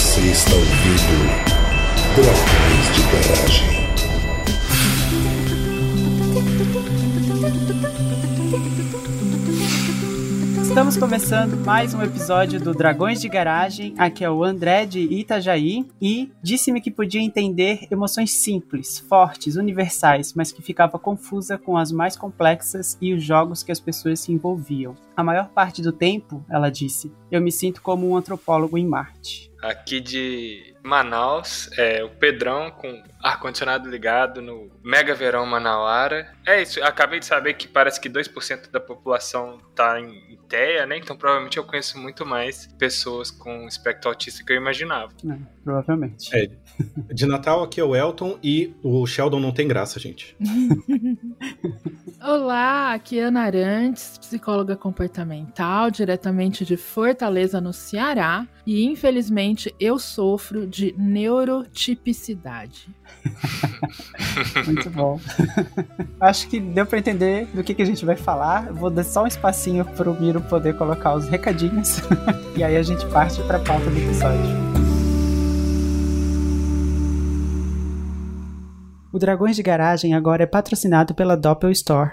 Você está ouvindo Dragões de Garagem. Estamos começando mais um episódio do Dragões de Garagem. Aqui é o André de Itajaí e disse-me que podia entender emoções simples, fortes, universais, mas que ficava confusa com as mais complexas e os jogos que as pessoas se envolviam. A maior parte do tempo, ela disse, eu me sinto como um antropólogo em Marte. Aqui de Manaus, é o Pedrão com ar-condicionado ligado no Mega Verão Manauara. É isso, acabei de saber que parece que 2% da população tá em TEA, né? Então provavelmente eu conheço muito mais pessoas com espectro autista que eu imaginava. É, provavelmente. É, de Natal aqui é o Elton e o Sheldon não tem graça, gente. Olá, aqui é Ana Arantes, psicóloga comportamental, diretamente de Fortaleza, no Ceará. E infelizmente eu sofro de neurotipicidade. Muito bom. Acho que deu para entender do que, que a gente vai falar. Vou dar só um espacinho pro Miro poder colocar os recadinhos. e aí a gente parte pra pauta do episódio. O Dragões de Garagem agora é patrocinado pela Doppel Store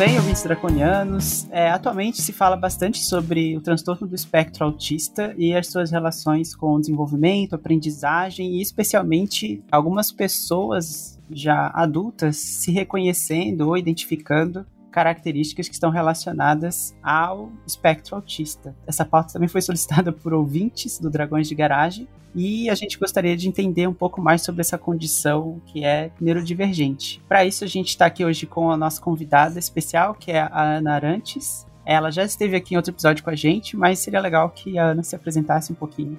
Bem, ouvintes draconianos. É, atualmente se fala bastante sobre o transtorno do espectro autista e as suas relações com o desenvolvimento, aprendizagem e especialmente algumas pessoas já adultas se reconhecendo ou identificando características que estão relacionadas ao espectro autista. Essa pauta também foi solicitada por ouvintes do Dragões de Garagem e a gente gostaria de entender um pouco mais sobre essa condição que é neurodivergente. Para isso, a gente está aqui hoje com a nossa convidada especial, que é a Ana Arantes. Ela já esteve aqui em outro episódio com a gente, mas seria legal que a Ana se apresentasse um pouquinho.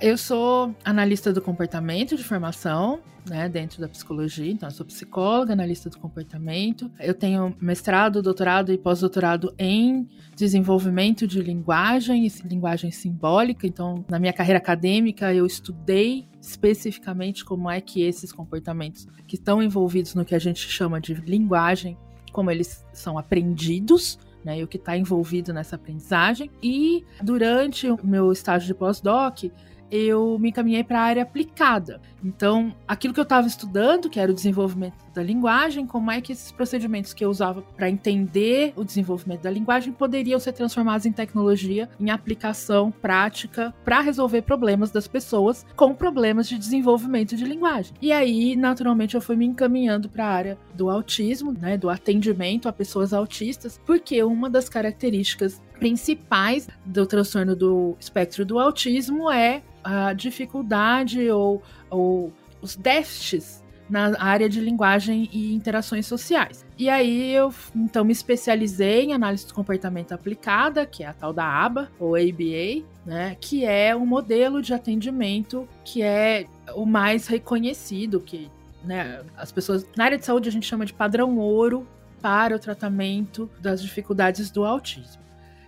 Eu sou analista do comportamento de formação, né, dentro da psicologia. Então, eu sou psicóloga, analista do comportamento. Eu tenho mestrado, doutorado e pós-doutorado em desenvolvimento de linguagem e linguagem simbólica. Então, na minha carreira acadêmica, eu estudei especificamente como é que esses comportamentos que estão envolvidos no que a gente chama de linguagem, como eles são aprendidos né, e o que está envolvido nessa aprendizagem. E durante o meu estágio de pós-doc, eu me encaminhei para a área aplicada. Então, aquilo que eu estava estudando, que era o desenvolvimento da linguagem, como é que esses procedimentos que eu usava para entender o desenvolvimento da linguagem poderiam ser transformados em tecnologia, em aplicação prática para resolver problemas das pessoas com problemas de desenvolvimento de linguagem. E aí, naturalmente, eu fui me encaminhando para a área do autismo, né, do atendimento a pessoas autistas, porque uma das características principais do transtorno do espectro do autismo é a dificuldade ou, ou os déficits na área de linguagem e interações sociais. E aí eu então me especializei em análise do comportamento aplicada, que é a tal da ABA ou ABA, né, que é um modelo de atendimento que é o mais reconhecido, que né, as pessoas na área de saúde a gente chama de padrão ouro para o tratamento das dificuldades do autismo.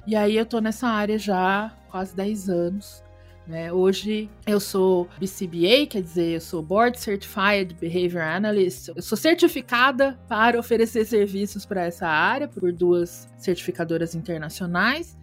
E aí eu tô nessa área já há quase 10 anos. Né? Hoje eu sou BCBA, quer dizer, eu sou Board Certified Behavior Analyst. Eu sou certificada para oferecer serviços para essa área por duas certificadoras internacionais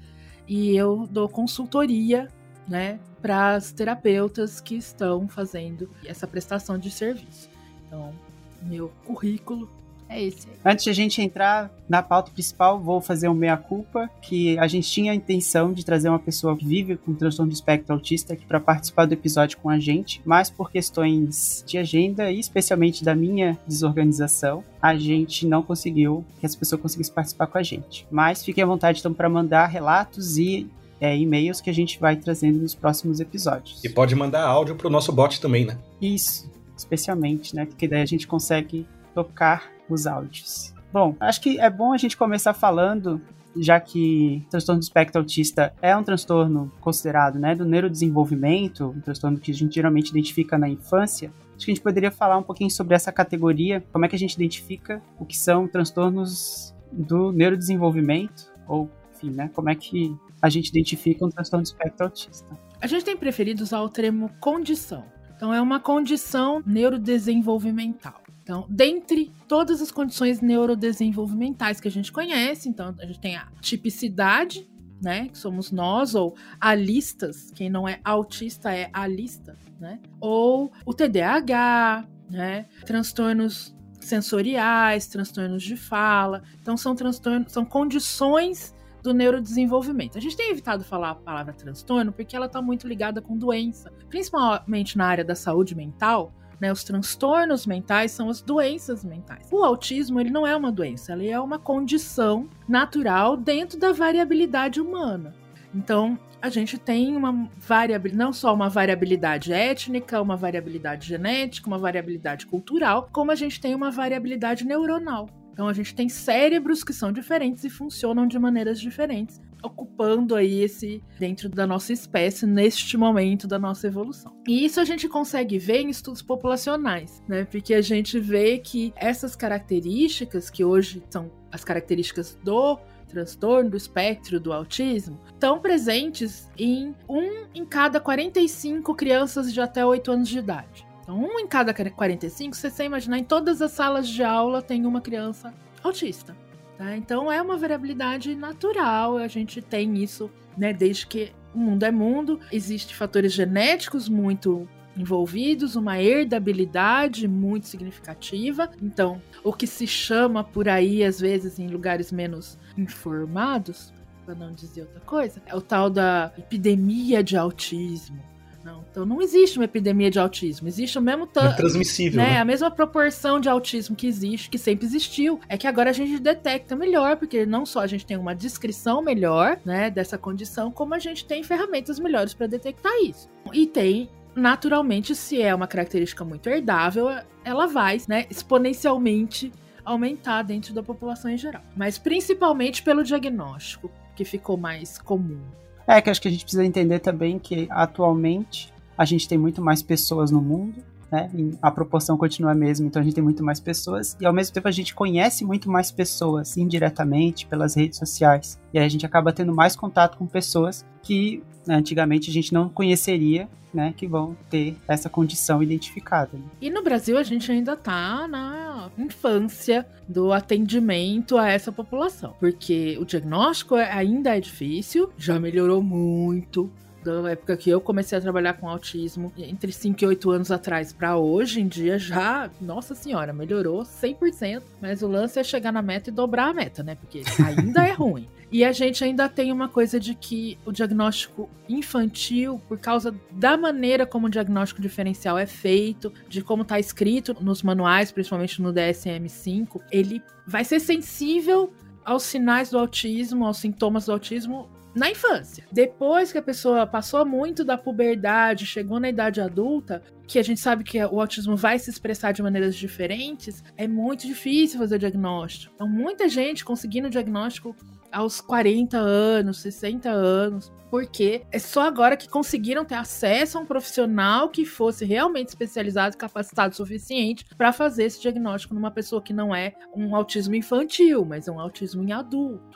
e eu dou consultoria, né, para as terapeutas que estão fazendo essa prestação de serviço. Então, meu currículo é esse. Antes de a gente entrar na pauta principal, vou fazer um meia-culpa, que a gente tinha a intenção de trazer uma pessoa que vive com transtorno do espectro autista aqui para participar do episódio com a gente, mas por questões de agenda e especialmente da minha desorganização, a gente não conseguiu que essa pessoa conseguisse participar com a gente. Mas fiquem à vontade então para mandar relatos e é, e-mails que a gente vai trazendo nos próximos episódios. E pode mandar áudio pro nosso bot também, né? Isso, especialmente, né? Porque daí a gente consegue tocar os áudios. Bom, acho que é bom a gente começar falando já que transtorno do espectro autista é um transtorno considerado né, do neurodesenvolvimento, um transtorno que a gente geralmente identifica na infância, acho que a gente poderia falar um pouquinho sobre essa categoria, como é que a gente identifica o que são transtornos do neurodesenvolvimento, ou enfim, né, como é que a gente identifica um transtorno do espectro autista. A gente tem preferido usar o termo condição. Então, é uma condição neurodesenvolvimental. Então, dentre todas as condições neurodesenvolvimentais que a gente conhece, então a gente tem a tipicidade, né, que somos nós, ou alistas, quem não é autista é alista, né? Ou o TDAH, né? Transtornos sensoriais, transtornos de fala. Então são transtornos, são condições do neurodesenvolvimento. A gente tem evitado falar a palavra transtorno porque ela está muito ligada com doença, principalmente na área da saúde mental. Né, os transtornos mentais são as doenças mentais. O autismo ele não é uma doença, ele é uma condição natural dentro da variabilidade humana. Então, a gente tem uma variabilidade, não só uma variabilidade étnica, uma variabilidade genética, uma variabilidade cultural, como a gente tem uma variabilidade neuronal. Então a gente tem cérebros que são diferentes e funcionam de maneiras diferentes, ocupando aí esse dentro da nossa espécie neste momento da nossa evolução. E isso a gente consegue ver em estudos populacionais, né? Porque a gente vê que essas características que hoje são as características do transtorno do espectro do autismo estão presentes em um em cada 45 crianças de até 8 anos de idade. Então, um em cada 45, se você imaginar, em todas as salas de aula tem uma criança autista. Tá? Então, é uma variabilidade natural, a gente tem isso, né, desde que o mundo é mundo. Existem fatores genéticos muito envolvidos, uma herdabilidade muito significativa. Então, o que se chama por aí, às vezes, em lugares menos informados, para não dizer outra coisa, é o tal da epidemia de autismo. Não, então não existe uma epidemia de autismo. Existe o mesmo tanto. É transmissível. Né, né? A mesma proporção de autismo que existe, que sempre existiu. É que agora a gente detecta melhor, porque não só a gente tem uma descrição melhor, né, dessa condição, como a gente tem ferramentas melhores para detectar isso. E tem naturalmente, se é uma característica muito herdável, ela vai, né, exponencialmente aumentar dentro da população em geral. Mas principalmente pelo diagnóstico, que ficou mais comum. É que acho que a gente precisa entender também que atualmente a gente tem muito mais pessoas no mundo, né? A proporção continua a mesma, então a gente tem muito mais pessoas e ao mesmo tempo a gente conhece muito mais pessoas indiretamente pelas redes sociais. E aí a gente acaba tendo mais contato com pessoas que antigamente a gente não conheceria né, que vão ter essa condição identificada. Né? E no Brasil a gente ainda tá na infância do atendimento a essa população, porque o diagnóstico ainda é difícil, já melhorou muito, da época que eu comecei a trabalhar com autismo, entre 5 e 8 anos atrás para hoje em dia, já, nossa senhora, melhorou 100%. Mas o lance é chegar na meta e dobrar a meta, né? Porque ainda é ruim. E a gente ainda tem uma coisa de que o diagnóstico infantil, por causa da maneira como o diagnóstico diferencial é feito, de como está escrito nos manuais, principalmente no DSM-5, ele vai ser sensível aos sinais do autismo, aos sintomas do autismo na infância. Depois que a pessoa passou muito da puberdade, chegou na idade adulta, que a gente sabe que o autismo vai se expressar de maneiras diferentes, é muito difícil fazer o diagnóstico. Então, muita gente conseguindo o diagnóstico aos 40 anos, 60 anos, porque é só agora que conseguiram ter acesso a um profissional que fosse realmente especializado e capacitado o suficiente para fazer esse diagnóstico numa pessoa que não é um autismo infantil, mas é um autismo em adulto.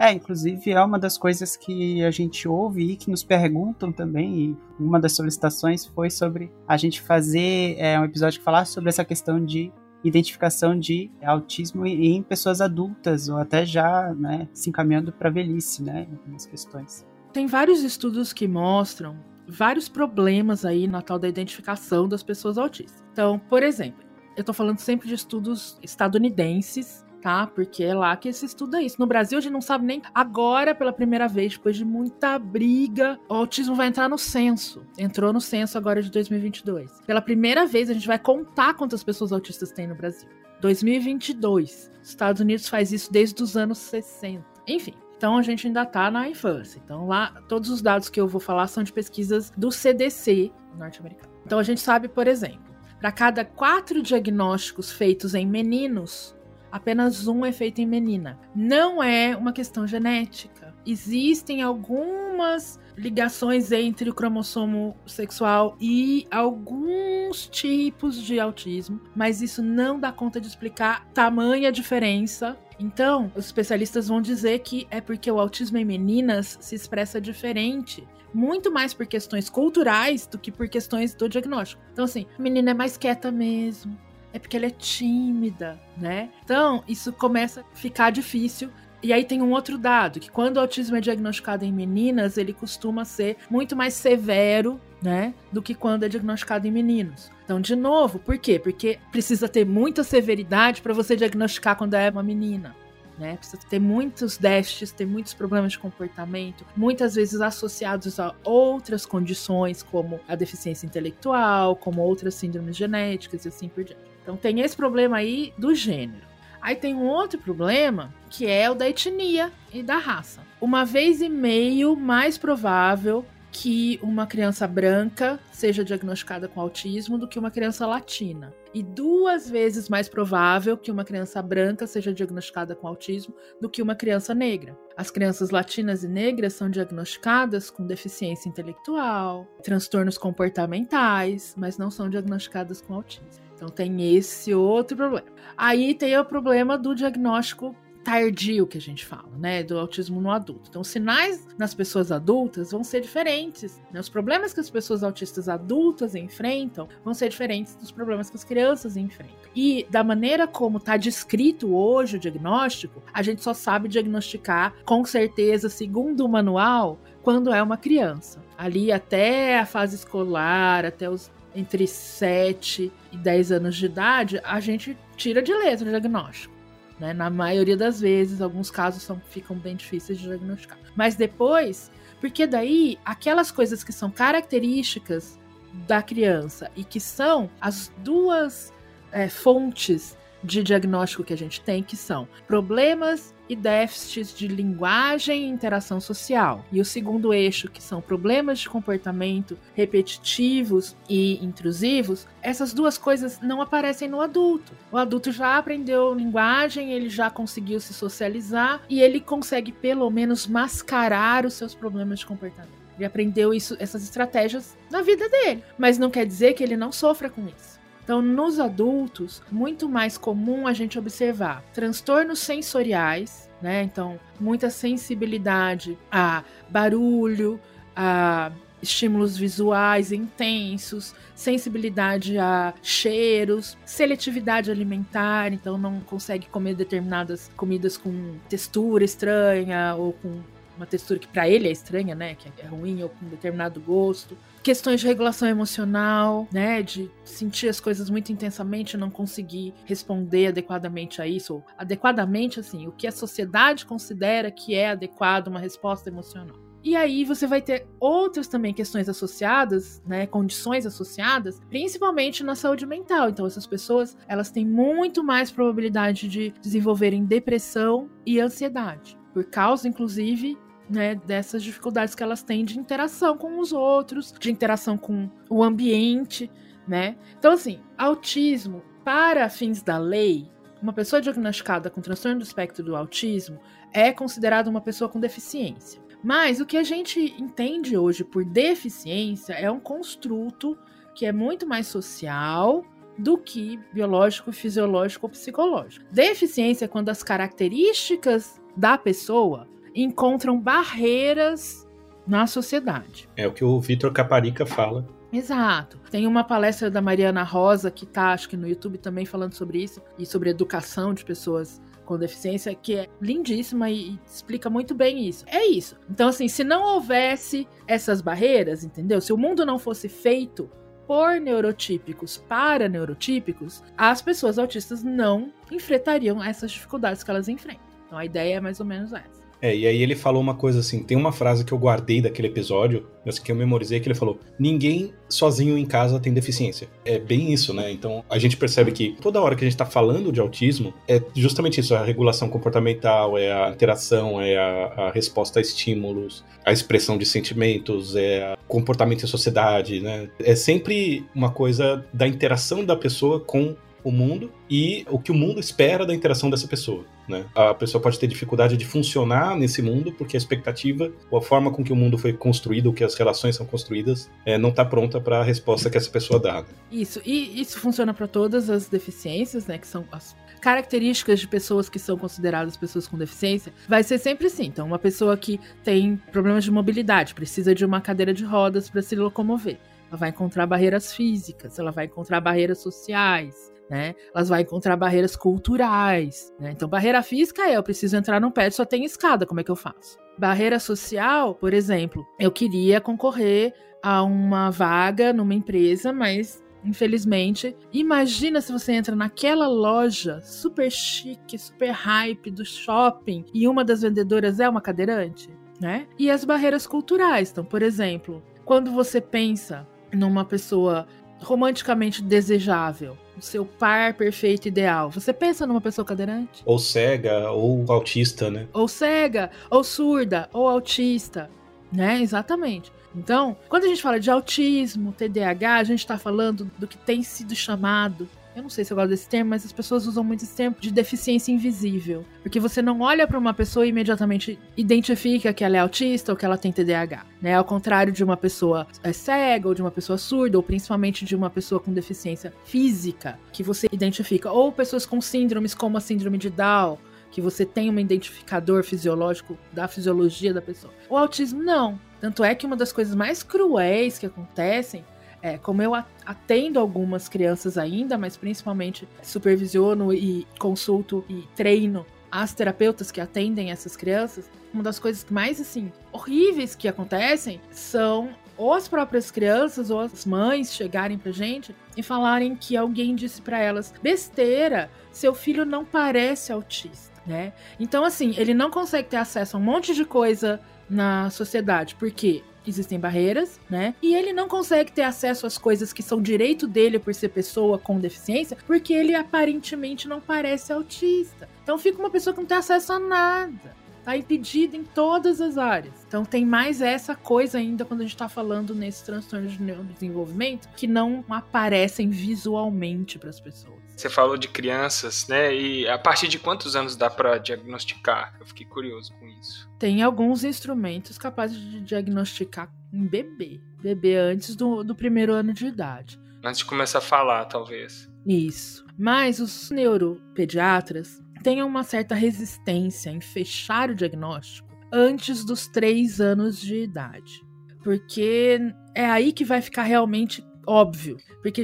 É, inclusive é uma das coisas que a gente ouve e que nos perguntam também, e uma das solicitações foi sobre a gente fazer é, um episódio que falasse sobre essa questão de identificação de autismo em pessoas adultas ou até já né, se encaminhando para a velhice, né, algumas questões. Tem vários estudos que mostram vários problemas aí na tal da identificação das pessoas autistas. Então, por exemplo, eu estou falando sempre de estudos estadunidenses tá? Porque é lá que se estuda isso. No Brasil, a gente não sabe nem agora, pela primeira vez, depois de muita briga, o autismo vai entrar no censo. Entrou no censo agora de 2022. Pela primeira vez, a gente vai contar quantas pessoas autistas tem no Brasil. 2022. Os Estados Unidos faz isso desde os anos 60. Enfim, então a gente ainda tá na infância. Então lá, todos os dados que eu vou falar são de pesquisas do CDC norte-americano. Então a gente sabe, por exemplo, para cada quatro diagnósticos feitos em meninos, apenas um é feito em menina. Não é uma questão genética. Existem algumas ligações entre o cromossomo sexual e alguns tipos de autismo, mas isso não dá conta de explicar tamanha diferença. Então, os especialistas vão dizer que é porque o autismo em meninas se expressa diferente muito mais por questões culturais do que por questões do diagnóstico. Então, assim, a menina é mais quieta mesmo. É porque ela é tímida, né? Então, isso começa a ficar difícil e aí tem um outro dado, que quando o autismo é diagnosticado em meninas, ele costuma ser muito mais severo, né, do que quando é diagnosticado em meninos. Então, de novo, por quê? Porque precisa ter muita severidade para você diagnosticar quando é uma menina. Né? Precisa ter muitos déficits, ter muitos problemas de comportamento, muitas vezes associados a outras condições, como a deficiência intelectual, como outras síndromes genéticas e assim por diante. Então tem esse problema aí do gênero. Aí tem um outro problema, que é o da etnia e da raça. Uma vez e meio mais provável que uma criança branca seja diagnosticada com autismo do que uma criança latina. E duas vezes mais provável que uma criança branca seja diagnosticada com autismo do que uma criança negra. As crianças latinas e negras são diagnosticadas com deficiência intelectual, transtornos comportamentais, mas não são diagnosticadas com autismo. Então tem esse outro problema. Aí tem o problema do diagnóstico tardio que a gente fala, né, do autismo no adulto. Então, os sinais nas pessoas adultas vão ser diferentes. Né? Os problemas que as pessoas autistas adultas enfrentam vão ser diferentes dos problemas que as crianças enfrentam. E da maneira como está descrito hoje o diagnóstico, a gente só sabe diagnosticar com certeza, segundo o manual, quando é uma criança. Ali até a fase escolar, até os entre 7 e 10 anos de idade, a gente tira de letra o diagnóstico. Né? Na maioria das vezes, alguns casos são, ficam bem difíceis de diagnosticar. Mas depois, porque daí aquelas coisas que são características da criança e que são as duas é, fontes de diagnóstico que a gente tem, que são problemas e déficits de linguagem e interação social. E o segundo eixo, que são problemas de comportamento repetitivos e intrusivos, essas duas coisas não aparecem no adulto. O adulto já aprendeu linguagem, ele já conseguiu se socializar e ele consegue pelo menos mascarar os seus problemas de comportamento. Ele aprendeu isso, essas estratégias na vida dele, mas não quer dizer que ele não sofra com isso. Então, nos adultos, muito mais comum a gente observar transtornos sensoriais, né? Então, muita sensibilidade a barulho, a estímulos visuais intensos, sensibilidade a cheiros, seletividade alimentar, então não consegue comer determinadas comidas com textura estranha ou com uma textura que para ele é estranha, né, que é ruim ou com determinado gosto. Questões de regulação emocional, né, de sentir as coisas muito intensamente e não conseguir responder adequadamente a isso, ou adequadamente assim, o que a sociedade considera que é adequado uma resposta emocional. E aí você vai ter outras também questões associadas, né, condições associadas, principalmente na saúde mental. Então essas pessoas, elas têm muito mais probabilidade de desenvolverem depressão e ansiedade, por causa inclusive né, dessas dificuldades que elas têm de interação com os outros, de interação com o ambiente, né? Então, assim, autismo, para fins da lei, uma pessoa diagnosticada com transtorno do espectro do autismo é considerada uma pessoa com deficiência. Mas o que a gente entende hoje por deficiência é um construto que é muito mais social do que biológico, fisiológico ou psicológico. Deficiência é quando as características da pessoa encontram barreiras na sociedade. É o que o Vitor Caparica fala. Exato. Tem uma palestra da Mariana Rosa que tá, acho que no YouTube também falando sobre isso e sobre educação de pessoas com deficiência, que é lindíssima e, explica muito bem isso. É isso. Então, assim, se não houvesse essas barreiras, entendeu? Se o mundo não fosse feito por neurotípicos para neurotípicos, as pessoas autistas não enfrentariam essas dificuldades que elas enfrentam. Então, a ideia é mais ou menos essa. É, e aí ele falou uma coisa assim, tem uma frase que eu guardei daquele episódio, mas que eu memorizei, que ele falou, ninguém sozinho em casa tem deficiência. É bem isso, né? Então a gente percebe que toda hora que a gente tá falando de autismo, é justamente isso, é a regulação comportamental, é a interação, é a, a resposta a estímulos, a expressão de sentimentos, é comportamento em sociedade, né? É sempre uma coisa da interação da pessoa com o mundo e o que o mundo espera da interação dessa pessoa. Né? A pessoa pode ter dificuldade de funcionar nesse mundo porque a expectativa ou a forma com que o mundo foi construído, o que as relações são construídas, é, não está pronta para a resposta que essa pessoa dá. Né? Isso, e isso funciona para todas as deficiências, né? Que são as características de pessoas que são consideradas pessoas com deficiência, vai ser sempre assim. Então, uma pessoa que tem problemas de mobilidade, precisa de uma cadeira de rodas para se locomover. Ela vai encontrar barreiras físicas, ela vai encontrar barreiras sociais, né? Elas vão encontrar barreiras culturais, né? Então, barreira física é eu preciso entrar num prédio, só tem escada, como é que eu faço? Barreira social, por exemplo, eu queria concorrer a uma vaga numa empresa, mas infelizmente. Imagina se você entra naquela loja super chique, super hype do shopping e uma das vendedoras é uma cadeirante, né? E as barreiras culturais. Então, por exemplo, quando você pensa numa pessoa romanticamente desejável, o seu par perfeito ideal. Você pensa numa pessoa cadeirante? Ou cega, ou autista, né? Ou cega, ou surda, ou autista, né? Exatamente. Então, quando a gente fala de autismo, TDAH, a gente está falando do que tem sido chamado eu não sei se eu gosto desse termo, mas as pessoas usam muito esse termo de deficiência invisível. Porque você não olha para uma pessoa e imediatamente identifica que ela é autista ou que ela tem TDAH. Né? Ao contrário de uma pessoa é, cega, ou de uma pessoa surda, ou principalmente de uma pessoa com deficiência física, que você identifica. Ou pessoas com síndromes como a síndrome de Down, que você tem um identificador fisiológico da fisiologia da pessoa. O autismo, não. Tanto é que uma das coisas mais cruéis que acontecem é, como eu atendo algumas crianças ainda, mas principalmente supervisiono e consulto e treino as terapeutas que atendem essas crianças, uma das coisas mais assim horríveis que acontecem são ou as próprias crianças ou as mães chegarem pra gente e falarem que alguém disse para elas: "Besteira, seu filho não parece autista", né? Então assim, ele não consegue ter acesso a um monte de coisa na sociedade, porque existem barreiras, né? E ele não consegue ter acesso às coisas que são direito dele por ser pessoa com deficiência, porque ele aparentemente não parece autista. Então fica uma pessoa que não tem acesso a nada. Tá impedido em todas as áreas. Então tem mais essa coisa ainda quando a gente tá falando nesses transtornos de neurodesenvolvimento que não aparecem visualmente para as pessoas. Você falou de crianças, né? E a partir de quantos anos dá para diagnosticar? Eu fiquei curioso com isso. Tem alguns instrumentos capazes de diagnosticar em bebê. Bebê antes do, do primeiro ano de idade. Antes de começar a falar, talvez. Isso. Mas os neuropediatras têm uma certa resistência em fechar o diagnóstico antes dos três anos de idade. Porque é aí que vai ficar realmente óbvio. Porque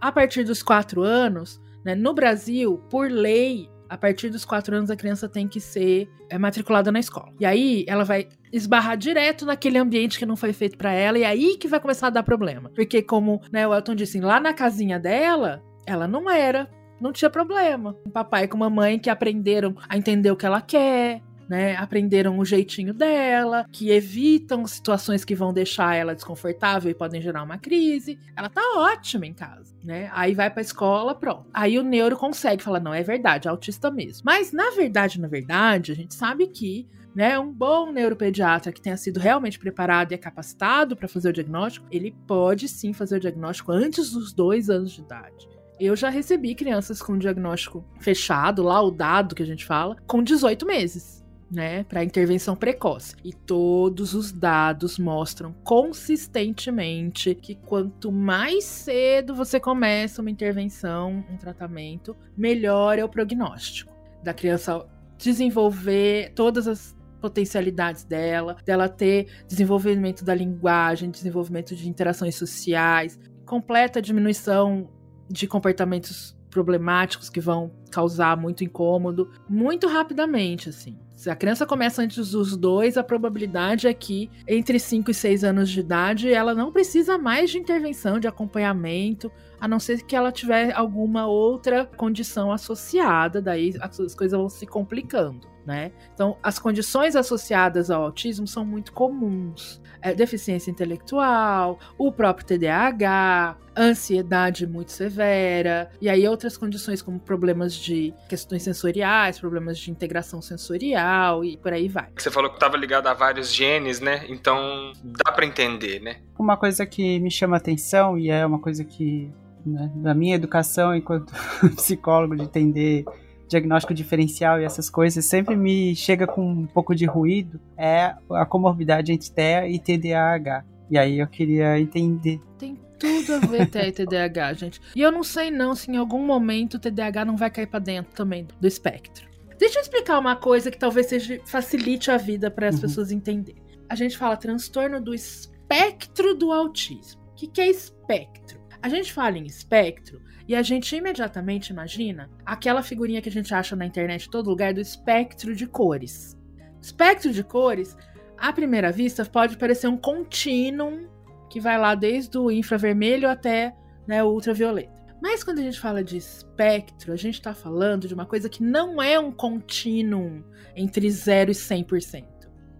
a partir dos quatro anos, né? No Brasil, por lei, a partir dos quatro anos a criança tem que ser é, matriculada na escola. E aí ela vai esbarrar direto naquele ambiente que não foi feito para ela e é aí que vai começar a dar problema. Porque como né, o Elton disse, lá na casinha dela, ela não era, não tinha problema. Um papai com uma mãe que aprenderam a entender o que ela quer, né, aprenderam o jeitinho dela, que evitam situações que vão deixar ela desconfortável e podem gerar uma crise. Ela tá ótima em casa, né? Aí vai pra escola, pronto. Aí o neuro consegue falar, não, é verdade, é autista mesmo. Mas na verdade, na verdade, a gente sabe que né, um bom neuropediatra que tenha sido realmente preparado e é capacitado para fazer o diagnóstico, ele pode sim fazer o diagnóstico antes dos dois anos de idade. Eu já recebi crianças com diagnóstico fechado, laudado que a gente fala, com 18 meses né, para intervenção precoce. E todos os dados mostram consistentemente que quanto mais cedo você começa uma intervenção, um tratamento, melhor é o prognóstico da criança desenvolver todas as potencialidades dela, dela ter desenvolvimento da linguagem, desenvolvimento de interações sociais, completa diminuição de comportamentos problemáticos que vão causar muito incômodo, muito rapidamente, assim. Se a criança começa antes dos dois, a probabilidade é que entre 5 e 6 anos de idade ela não precisa mais de intervenção, de acompanhamento, a não ser que ela tiver alguma outra condição associada, daí as coisas vão se complicando. Né? Então, as condições associadas ao autismo são muito comuns é, deficiência intelectual, o próprio TDAH, ansiedade muito severa, e aí outras condições como problemas de questões sensoriais, problemas de integração sensorial e por aí vai. Você falou que estava ligado a vários genes, né? Então dá para entender, né? Uma coisa que me chama atenção e é uma coisa que né, da minha educação enquanto psicólogo de entender diagnóstico diferencial e essas coisas sempre me chega com um pouco de ruído é a comorbidade entre TEA e TDAH. E aí eu queria entender. Tem tudo a ver TEA e TDAH, gente. E eu não sei não se em algum momento o TDAH não vai cair para dentro também do espectro. Deixa eu explicar uma coisa que talvez seja, facilite a vida para as uhum. pessoas entenderem. A gente fala transtorno do espectro do autismo. O que, que é espectro? A gente fala em espectro e a gente imediatamente imagina aquela figurinha que a gente acha na internet em todo lugar do espectro de cores. Espectro de cores, à primeira vista, pode parecer um contínuo que vai lá desde o infravermelho até né, o ultravioleta. Mas quando a gente fala de espectro, a gente está falando de uma coisa que não é um contínuo entre 0 e 100%.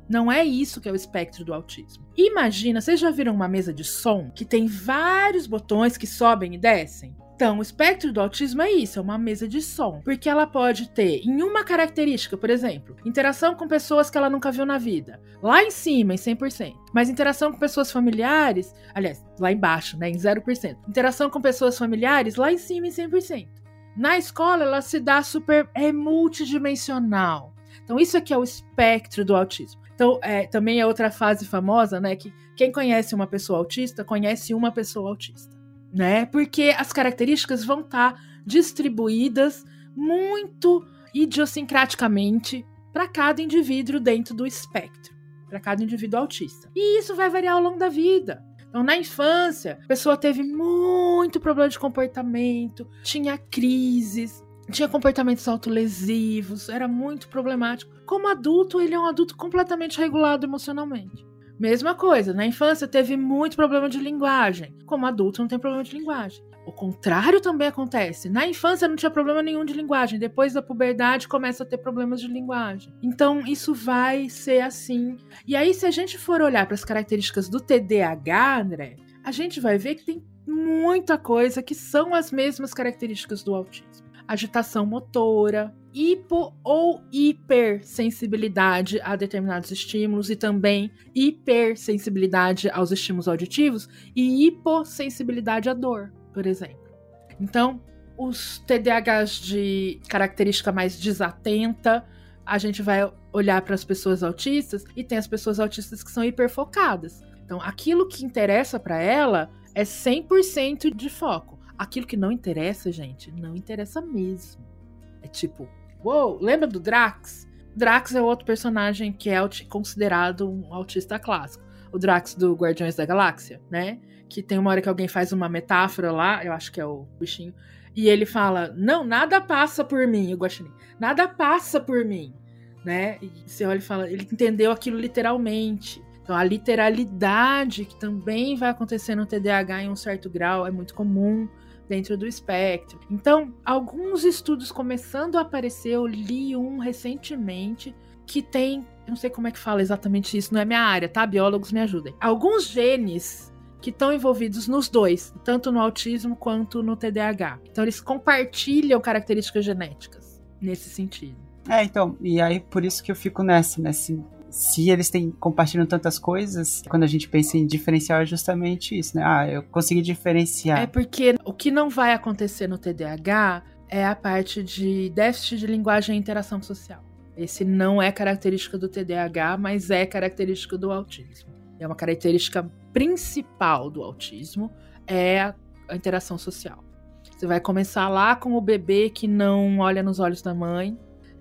Não é isso que é o espectro do autismo. Imagina, vocês já viram uma mesa de som que tem vários botões que sobem e descem? Então, o espectro do autismo é isso, é uma mesa de som. Porque ela pode ter, em uma característica, por exemplo, interação com pessoas que ela nunca viu na vida. Lá em cima, em 100%. Mas interação com pessoas familiares, aliás, lá embaixo, né, em 0%. Interação com pessoas familiares, lá em cima, em 100%. Na escola, ela se dá super. é multidimensional. Então, isso aqui é o espectro do autismo. Então, é, também é outra fase famosa, né? Que quem conhece uma pessoa autista, conhece uma pessoa autista né? Porque as características vão estar tá distribuídas muito idiosincraticamente para cada indivíduo dentro do espectro, para cada indivíduo autista. E isso vai variar ao longo da vida. Então, na infância, a pessoa teve muito problema de comportamento, tinha crises, tinha comportamentos autolesivos, era muito problemático. Como adulto, ele é um adulto completamente regulado emocionalmente. Mesma coisa, na infância teve muito problema de linguagem. Como adulto não tem problema de linguagem. O contrário também acontece. Na infância não tinha problema nenhum de linguagem, depois da puberdade começa a ter problemas de linguagem. Então isso vai ser assim. E aí se a gente for olhar para as características do TDAH, André, a gente vai ver que tem muita coisa que são as mesmas características do autismo. Agitação motora, hipo ou hipersensibilidade a determinados estímulos e também hipersensibilidade aos estímulos auditivos e hipossensibilidade à dor, por exemplo. Então, os TDAHs de característica mais desatenta, a gente vai olhar para as pessoas autistas e tem as pessoas autistas que são hiperfocadas. Então, aquilo que interessa para ela é 100% de foco. Aquilo que não interessa, gente, não interessa mesmo. É tipo, Uou, lembra do Drax? Drax é outro personagem que é considerado um autista clássico. O Drax do Guardiões da Galáxia, né? Que tem uma hora que alguém faz uma metáfora lá, eu acho que é o bichinho, e ele fala: Não, nada passa por mim, o Guaxinim. Nada passa por mim, né? E você olha e fala: Ele entendeu aquilo literalmente. Então, a literalidade que também vai acontecer no TDAH em um certo grau é muito comum dentro do espectro. Então, alguns estudos começando a aparecer, eu li um recentemente que tem, eu não sei como é que fala exatamente isso, não é minha área, tá? Biólogos me ajudem. Alguns genes que estão envolvidos nos dois, tanto no autismo quanto no TDAH. Então, eles compartilham características genéticas nesse sentido. É, então, e aí por isso que eu fico nessa, nesse se eles têm compartilham tantas coisas, quando a gente pensa em diferencial é justamente isso, né? Ah, eu consegui diferenciar. É porque o que não vai acontecer no TDAH é a parte de déficit de linguagem e interação social. Esse não é característica do TDAH, mas é característica do autismo. É uma característica principal do autismo é a interação social. Você vai começar lá com o bebê que não olha nos olhos da mãe,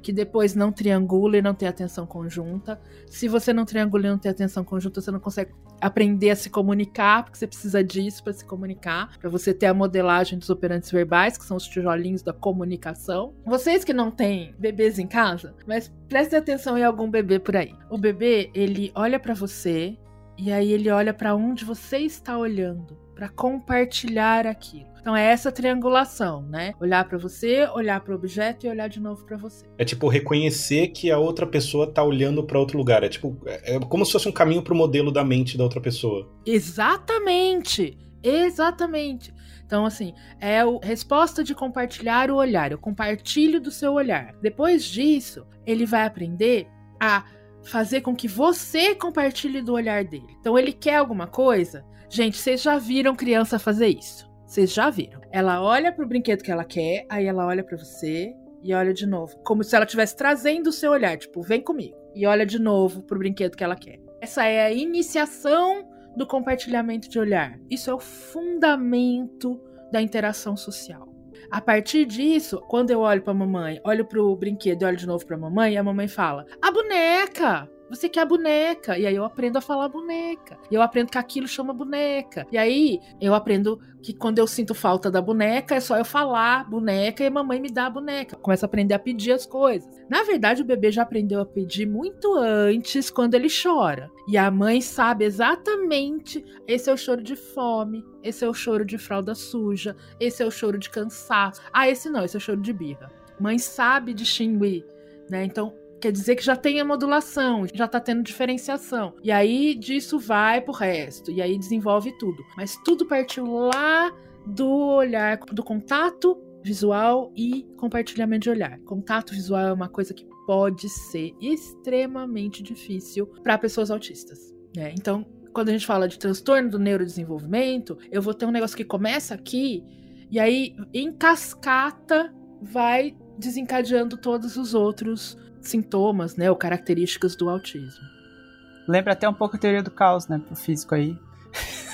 que depois não triangula e não tem atenção conjunta. Se você não triangula e não tem atenção conjunta, você não consegue aprender a se comunicar, porque você precisa disso para se comunicar, para você ter a modelagem dos operantes verbais, que são os tijolinhos da comunicação. Vocês que não têm bebês em casa, mas prestem atenção em algum bebê por aí. O bebê, ele olha para você e aí ele olha para onde você está olhando, para compartilhar aquilo. Então é essa triangulação, né? Olhar para você, olhar para o objeto e olhar de novo para você. É tipo reconhecer que a outra pessoa tá olhando para outro lugar. É tipo, é, é como se fosse um caminho pro modelo da mente da outra pessoa. Exatamente. Exatamente. Então, assim, é a resposta de compartilhar o olhar. Eu compartilho do seu olhar. Depois disso, ele vai aprender a fazer com que você compartilhe do olhar dele. Então, ele quer alguma coisa. Gente, vocês já viram criança fazer isso? Vocês já viram. Ela olha pro brinquedo que ela quer, aí ela olha para você e olha de novo. Como se ela estivesse trazendo o seu olhar, tipo, vem comigo. E olha de novo pro brinquedo que ela quer. Essa é a iniciação do compartilhamento de olhar. Isso é o fundamento da interação social. A partir disso, quando eu olho para a mamãe, olho pro brinquedo e olho de novo para a mamãe, a mamãe fala: "A boneca!" Você quer a boneca. E aí eu aprendo a falar boneca. E eu aprendo que aquilo chama boneca. E aí eu aprendo que quando eu sinto falta da boneca, é só eu falar boneca e a mamãe me dá a boneca. Começa a aprender a pedir as coisas. Na verdade, o bebê já aprendeu a pedir muito antes quando ele chora. E a mãe sabe exatamente: esse é o choro de fome, esse é o choro de fralda suja, esse é o choro de cansaço. Ah, esse não, esse é o choro de birra. Mãe sabe distinguir, né? Então, Quer dizer que já tem a modulação, já tá tendo diferenciação. E aí disso vai pro resto. E aí desenvolve tudo. Mas tudo partiu lá do olhar, do contato visual e compartilhamento de olhar. Contato visual é uma coisa que pode ser extremamente difícil para pessoas autistas. Né? Então, quando a gente fala de transtorno do neurodesenvolvimento, eu vou ter um negócio que começa aqui e aí em cascata vai desencadeando todos os outros sintomas, né, ou características do autismo. Lembra até um pouco a teoria do caos, né, pro físico aí.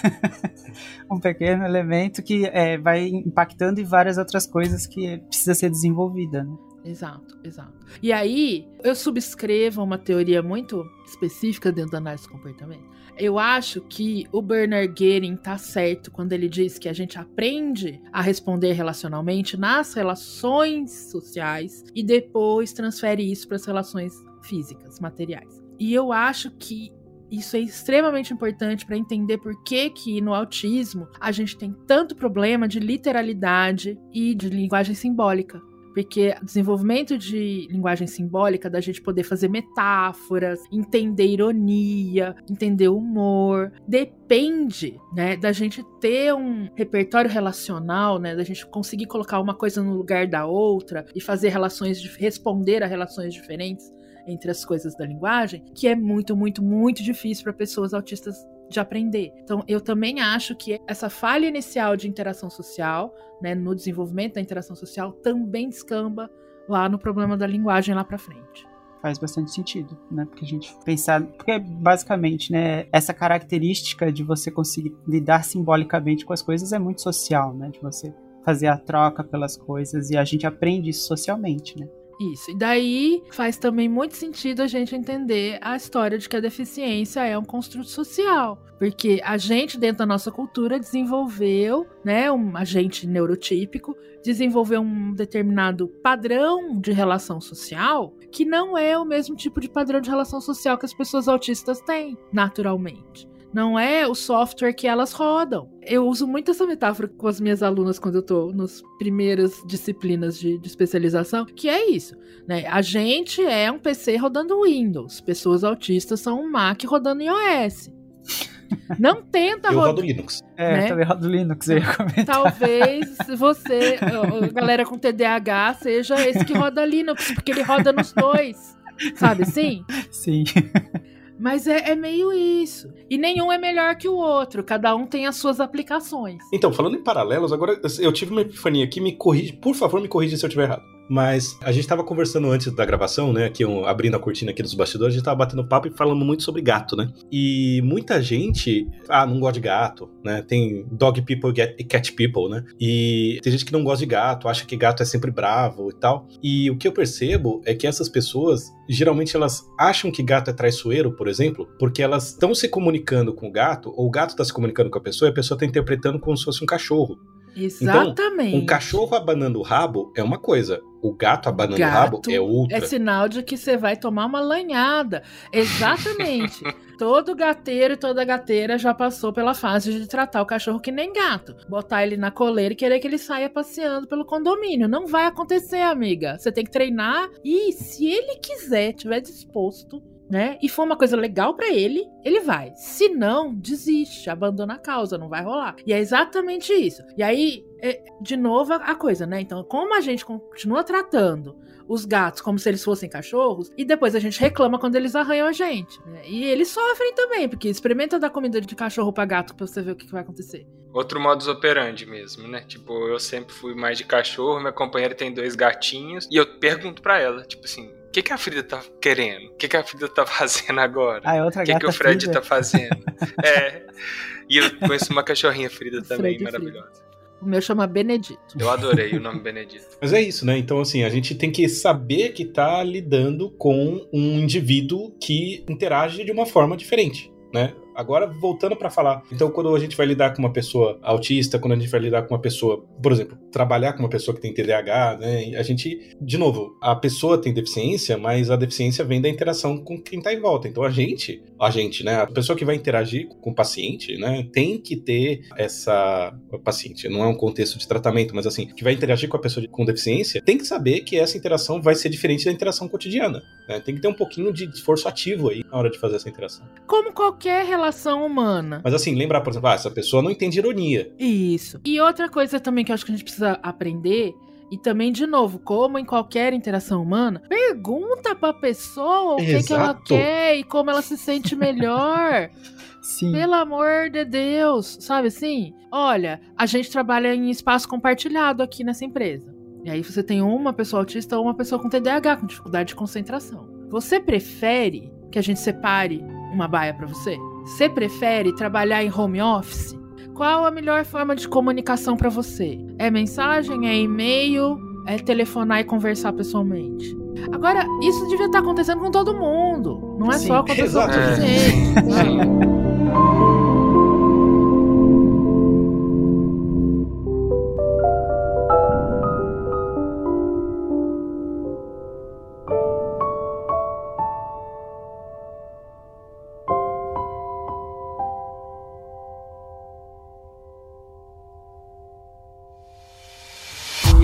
um pequeno elemento que é, vai impactando em várias outras coisas que precisa ser desenvolvida, né? Exato, exato. E aí, eu subscrevo uma teoria muito específica dentro da análise do comportamento. Eu acho que o Bernard Gehring tá certo quando ele diz que a gente aprende a responder relacionalmente nas relações sociais e depois transfere isso para as relações físicas, materiais. E eu acho que isso é extremamente importante para entender por que que no autismo a gente tem tanto problema de literalidade e de linguagem simbólica. Porque desenvolvimento de linguagem simbólica, da gente poder fazer metáforas, entender ironia, entender humor, depende, né, da gente ter um repertório relacional, né, da gente conseguir colocar uma coisa no lugar da outra e fazer relações, responder a relações diferentes entre as coisas da linguagem, que é muito, muito, muito difícil para pessoas autistas de aprender. Então, eu também acho que essa falha inicial de interação social, né, no desenvolvimento da interação social, também descamba lá no problema da linguagem lá para frente faz bastante sentido, né? Porque a gente pensar, porque basicamente, né, essa característica de você conseguir lidar simbolicamente com as coisas é muito social, né? De você fazer a troca pelas coisas e a gente aprende isso socialmente, né? Isso. E daí faz também muito sentido a gente entender a história de que a deficiência é um construto social. Porque a gente, dentro da nossa cultura, desenvolveu, né, um agente neurotípico, desenvolveu um determinado padrão de relação social que não é o mesmo tipo de padrão de relação social que as pessoas autistas têm, naturalmente não é o software que elas rodam. Eu uso muito essa metáfora com as minhas alunas quando eu tô nas primeiras disciplinas de, de, especialização, que é isso, né? A gente é um PC rodando Windows, pessoas autistas são um Mac rodando iOS. Não tenta rodar. Eu rodo Linux. É, né? também rodo Linux, eu. Talvez você, a galera com TDAH, seja esse que roda Linux, porque ele roda nos dois. Sabe assim? Sim. Mas é, é, meio isso. E nenhum é melhor que o outro, cada um tem as suas aplicações. Então, falando em paralelos, agora eu tive uma epifania aqui, me corrige, por favor, me corrija se eu estiver errado. Mas a gente estava conversando antes da gravação, né? Aqui, um, abrindo a cortina aqui dos bastidores, a gente estava batendo papo e falando muito sobre gato, né? E muita gente, ah, não gosta de gato, né? Tem dog people e cat people, né? E tem gente que não gosta de gato, acha que gato é sempre bravo e tal. E o que eu percebo é que essas pessoas, geralmente elas acham que gato é traiçoeiro, por exemplo, porque elas estão se comunicando com o gato, ou o gato está se comunicando com a pessoa e a pessoa está interpretando como se fosse um cachorro. Exatamente. Então, um cachorro abanando o rabo é uma coisa, o gato abanando gato o rabo é outra. É sinal de que você vai tomar uma lanhada. Exatamente. Todo gateiro e toda gateira já passou pela fase de tratar o cachorro que nem gato. Botar ele na coleira e querer que ele saia passeando pelo condomínio. Não vai acontecer, amiga. Você tem que treinar e, se ele quiser, tiver disposto, né? E for uma coisa legal para ele, ele vai. Se não, desiste, abandona a causa, não vai rolar. E é exatamente isso. E aí, é, de novo, a coisa, né? Então, como a gente continua tratando os gatos como se eles fossem cachorros, e depois a gente reclama quando eles arranham a gente. Né? E eles sofrem também, porque experimenta dar comida de cachorro para gato pra você ver o que, que vai acontecer. outro modus operandi mesmo, né? Tipo, eu sempre fui mais de cachorro, minha companheira tem dois gatinhos, e eu pergunto pra ela, tipo assim, que, que a Frida tá querendo? O que, que a Frida tá fazendo agora? Ah, é outra O que, que o Fred Frida. tá fazendo? é. E eu conheço uma cachorrinha Frida também, Fred Frida. maravilhosa. O meu chama Benedito. Eu adorei o nome Benedito. Mas é isso, né? Então, assim, a gente tem que saber que tá lidando com um indivíduo que interage de uma forma diferente, né? Agora, voltando para falar, então, quando a gente vai lidar com uma pessoa autista, quando a gente vai lidar com uma pessoa, por exemplo, trabalhar com uma pessoa que tem TDAH, né? A gente, de novo, a pessoa tem deficiência, mas a deficiência vem da interação com quem tá em volta. Então, a gente, a gente, né? A pessoa que vai interagir com o paciente, né? Tem que ter essa. O paciente, não é um contexto de tratamento, mas assim, que vai interagir com a pessoa com deficiência, tem que saber que essa interação vai ser diferente da interação cotidiana. Né? Tem que ter um pouquinho de esforço ativo aí na hora de fazer essa interação. Como qualquer relação humana. Mas assim, lembrar, por exemplo, ah, essa pessoa não entende ironia. Isso. E outra coisa também que eu acho que a gente precisa aprender. E também, de novo, como em qualquer interação humana, pergunta pra pessoa o que, que ela quer e como ela se sente melhor. Sim. Pelo amor de Deus, sabe assim? Olha, a gente trabalha em espaço compartilhado aqui nessa empresa. E aí você tem uma pessoa autista ou uma pessoa com TDAH, com dificuldade de concentração. Você prefere que a gente separe uma baia pra você? Você prefere trabalhar em home office? Qual a melhor forma de comunicação pra você? É mensagem, é e-mail, é telefonar e conversar pessoalmente? Agora, isso devia estar acontecendo com todo mundo. Não é Sim, só com É. deficiente.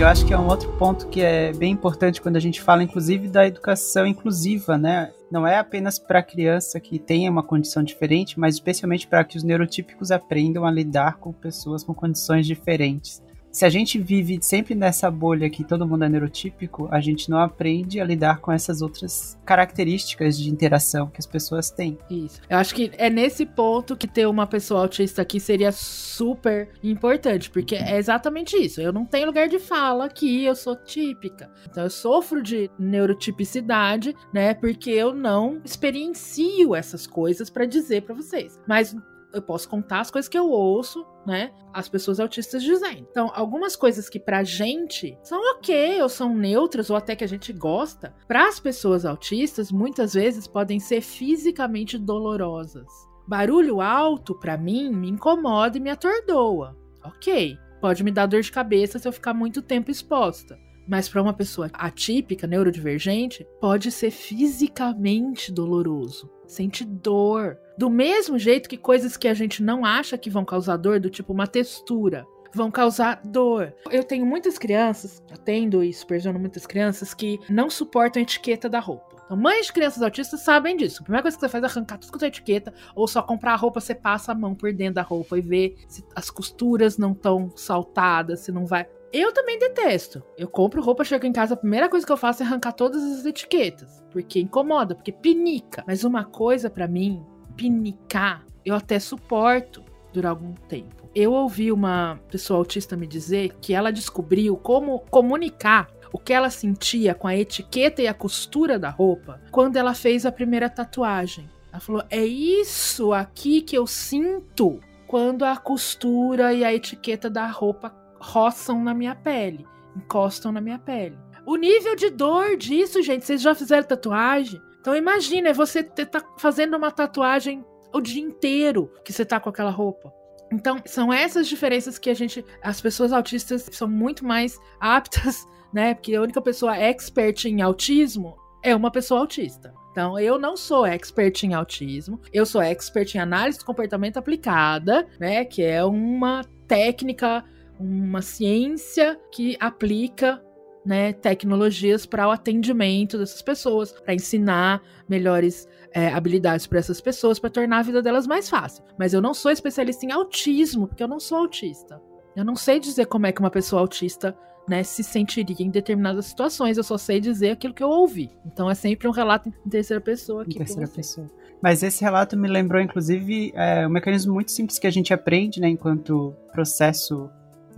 Acho que é um outro ponto que é bem importante quando a gente fala, inclusive, da educação inclusiva, né? Não é apenas para a criança que tenha uma condição diferente, mas especialmente para que os neurotípicos aprendam a lidar com pessoas com condições diferentes. Se a gente vive sempre nessa bolha que todo mundo é neurotípico, a gente não aprende a lidar com essas outras características de interação que as pessoas têm. Isso. Eu acho que é nesse ponto que ter uma pessoa autista aqui seria super importante, porque é exatamente isso. Eu não tenho lugar de fala aqui, eu sou típica. Então eu sofro de neurotipicidade, né? Porque eu não experiencio essas coisas pra dizer pra vocês. Mas eu posso contar as coisas que eu ouço, né? As pessoas autistas dizendo. Então, algumas coisas que pra gente são ok, ou são neutras, ou até que a gente gosta, para as pessoas autistas, muitas vezes podem ser fisicamente dolorosas. Barulho alto, pra mim, me incomoda e me atordoa. Ok. Pode me dar dor de cabeça se eu ficar muito tempo exposta. Mas para uma pessoa atípica, neurodivergente, pode ser fisicamente doloroso. Sente dor. Do mesmo jeito que coisas que a gente não acha que vão causar dor, do tipo uma textura, vão causar dor. Eu tenho muitas crianças, atendo e supervisiono muitas crianças que não suportam a etiqueta da roupa. Então, mães de crianças autistas sabem disso. A primeira coisa que você faz é arrancar tudo com a etiqueta, ou só comprar a roupa, você passa a mão por dentro da roupa e vê se as costuras não estão saltadas, se não vai. Eu também detesto. Eu compro roupa, chego em casa, a primeira coisa que eu faço é arrancar todas as etiquetas. Porque incomoda, porque pinica. Mas uma coisa pra mim, pinicar, eu até suporto durar algum tempo. Eu ouvi uma pessoa autista me dizer que ela descobriu como comunicar o que ela sentia com a etiqueta e a costura da roupa quando ela fez a primeira tatuagem. Ela falou: é isso aqui que eu sinto quando a costura e a etiqueta da roupa roçam na minha pele, encostam na minha pele. O nível de dor disso, gente, vocês já fizeram tatuagem? Então imagina, é você tá fazendo uma tatuagem o dia inteiro que você tá com aquela roupa. Então, são essas diferenças que a gente. As pessoas autistas são muito mais aptas, né? Porque a única pessoa expert em autismo é uma pessoa autista. Então, eu não sou expert em autismo, eu sou expert em análise do comportamento aplicada, né? Que é uma técnica, uma ciência que aplica né, tecnologias para o atendimento dessas pessoas, para ensinar melhores é, habilidades para essas pessoas, para tornar a vida delas mais fácil. Mas eu não sou especialista em autismo, porque eu não sou autista. Eu não sei dizer como é que uma pessoa autista né, se sentiria em determinadas situações. Eu só sei dizer aquilo que eu ouvi. Então é sempre um relato em terceira pessoa aqui. Em terceira pessoa. Mas esse relato me lembrou, inclusive, é, um mecanismo muito simples que a gente aprende, né, enquanto processo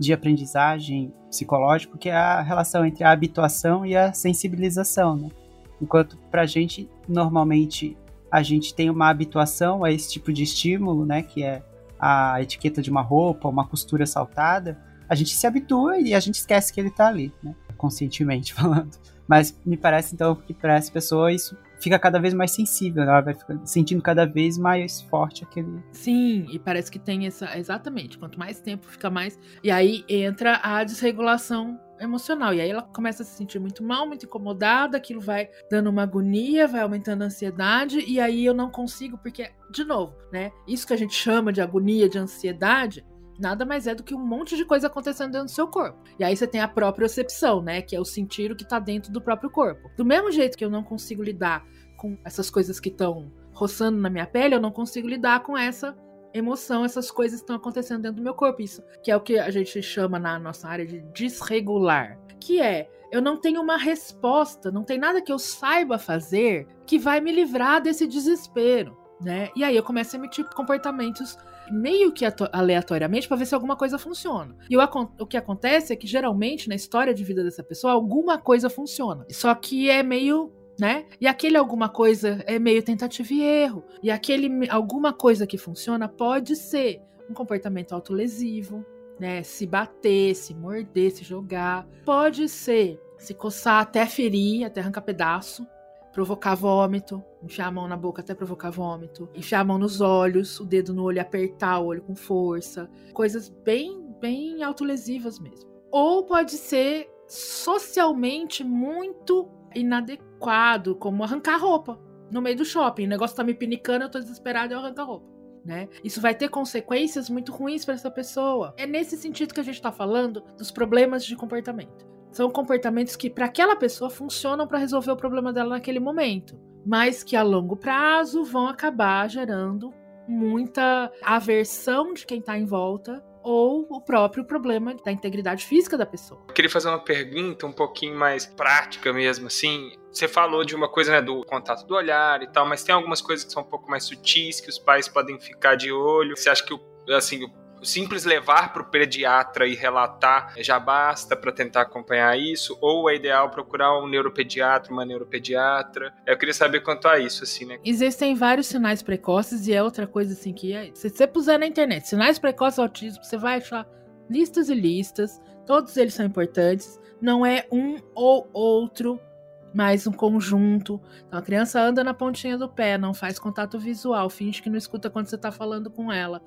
de aprendizagem psicológico, que é a relação entre a habituação e a sensibilização, né? Enquanto pra gente, normalmente, a gente tem uma habituação a esse tipo de estímulo, né, que é a etiqueta de uma roupa, uma costura saltada, a gente se habitua e a gente esquece que ele tá ali, né, conscientemente falando. Mas me parece, então, que para essa pessoa isso fica cada vez mais sensível, ela vai sentindo cada vez mais forte aquele. Sim, e parece que tem essa. Exatamente. Quanto mais tempo fica mais. E aí entra a desregulação emocional. E aí ela começa a se sentir muito mal, muito incomodada, aquilo vai dando uma agonia, vai aumentando a ansiedade, e aí eu não consigo, porque, de novo, né? Isso que a gente chama de agonia, de ansiedade, nada mais é do que um monte de coisa acontecendo dentro do seu corpo. E aí você tem a própria percepção, né? Que é o sentir o que tá dentro do próprio corpo. Do mesmo jeito que eu não consigo lidar com essas coisas que estão roçando na minha pele, eu não consigo lidar com essa emoção, essas coisas estão acontecendo dentro do meu corpo. Isso que é o que a gente chama na nossa área de desregular. Que é, eu não tenho uma resposta, não tem nada que eu saiba fazer que vai me livrar desse desespero, né? E aí eu começo a emitir comportamentos meio que aleatoriamente para ver se alguma coisa funciona. E o, o, que acontece é que geralmente na história de vida dessa pessoa alguma coisa funciona. Só que é meio né? E aquele alguma coisa é meio tentativa e erro. E aquele alguma coisa que funciona pode ser um comportamento autolesivo, né? Se bater, se morder, se jogar. Pode ser se coçar até ferir, até arrancar pedaço, provocar vômito, enfiar a mão na boca até provocar vômito, enfiar a mão nos olhos, o dedo no olho, apertar o olho com força, coisas bem, bem autolesivas mesmo. Ou pode ser socialmente muito inadequado, como arrancar roupa no meio do shopping. O negócio tá me pinicando, eu tô desesperado, eu arranco a roupa. Né? Isso vai ter consequências muito ruins para essa pessoa. É nesse sentido que a gente está falando dos problemas de comportamento. São comportamentos que, para aquela pessoa, funcionam para resolver o problema dela naquele momento, mas que a longo prazo vão acabar gerando muita aversão de quem está em volta ou o próprio problema da integridade física da pessoa. Eu queria fazer uma pergunta um pouquinho mais prática mesmo, assim. Você falou de uma coisa, né, do contato do olhar e tal, mas tem algumas coisas que são um pouco mais sutis, que os pais podem ficar de olho. Você acha que, assim, o simples levar para o pediatra e relatar já basta para tentar acompanhar isso? Ou é ideal procurar um neuropediatra, uma neuropediatra? Eu queria saber quanto a isso, assim, né? Existem vários sinais precoces e é outra coisa assim que é. Se você puser na internet sinais precoces do autismo, você vai achar listas e listas. Todos eles são importantes. Não é um ou outro mais um conjunto. Então a criança anda na pontinha do pé, não faz contato visual, finge que não escuta quando você está falando com ela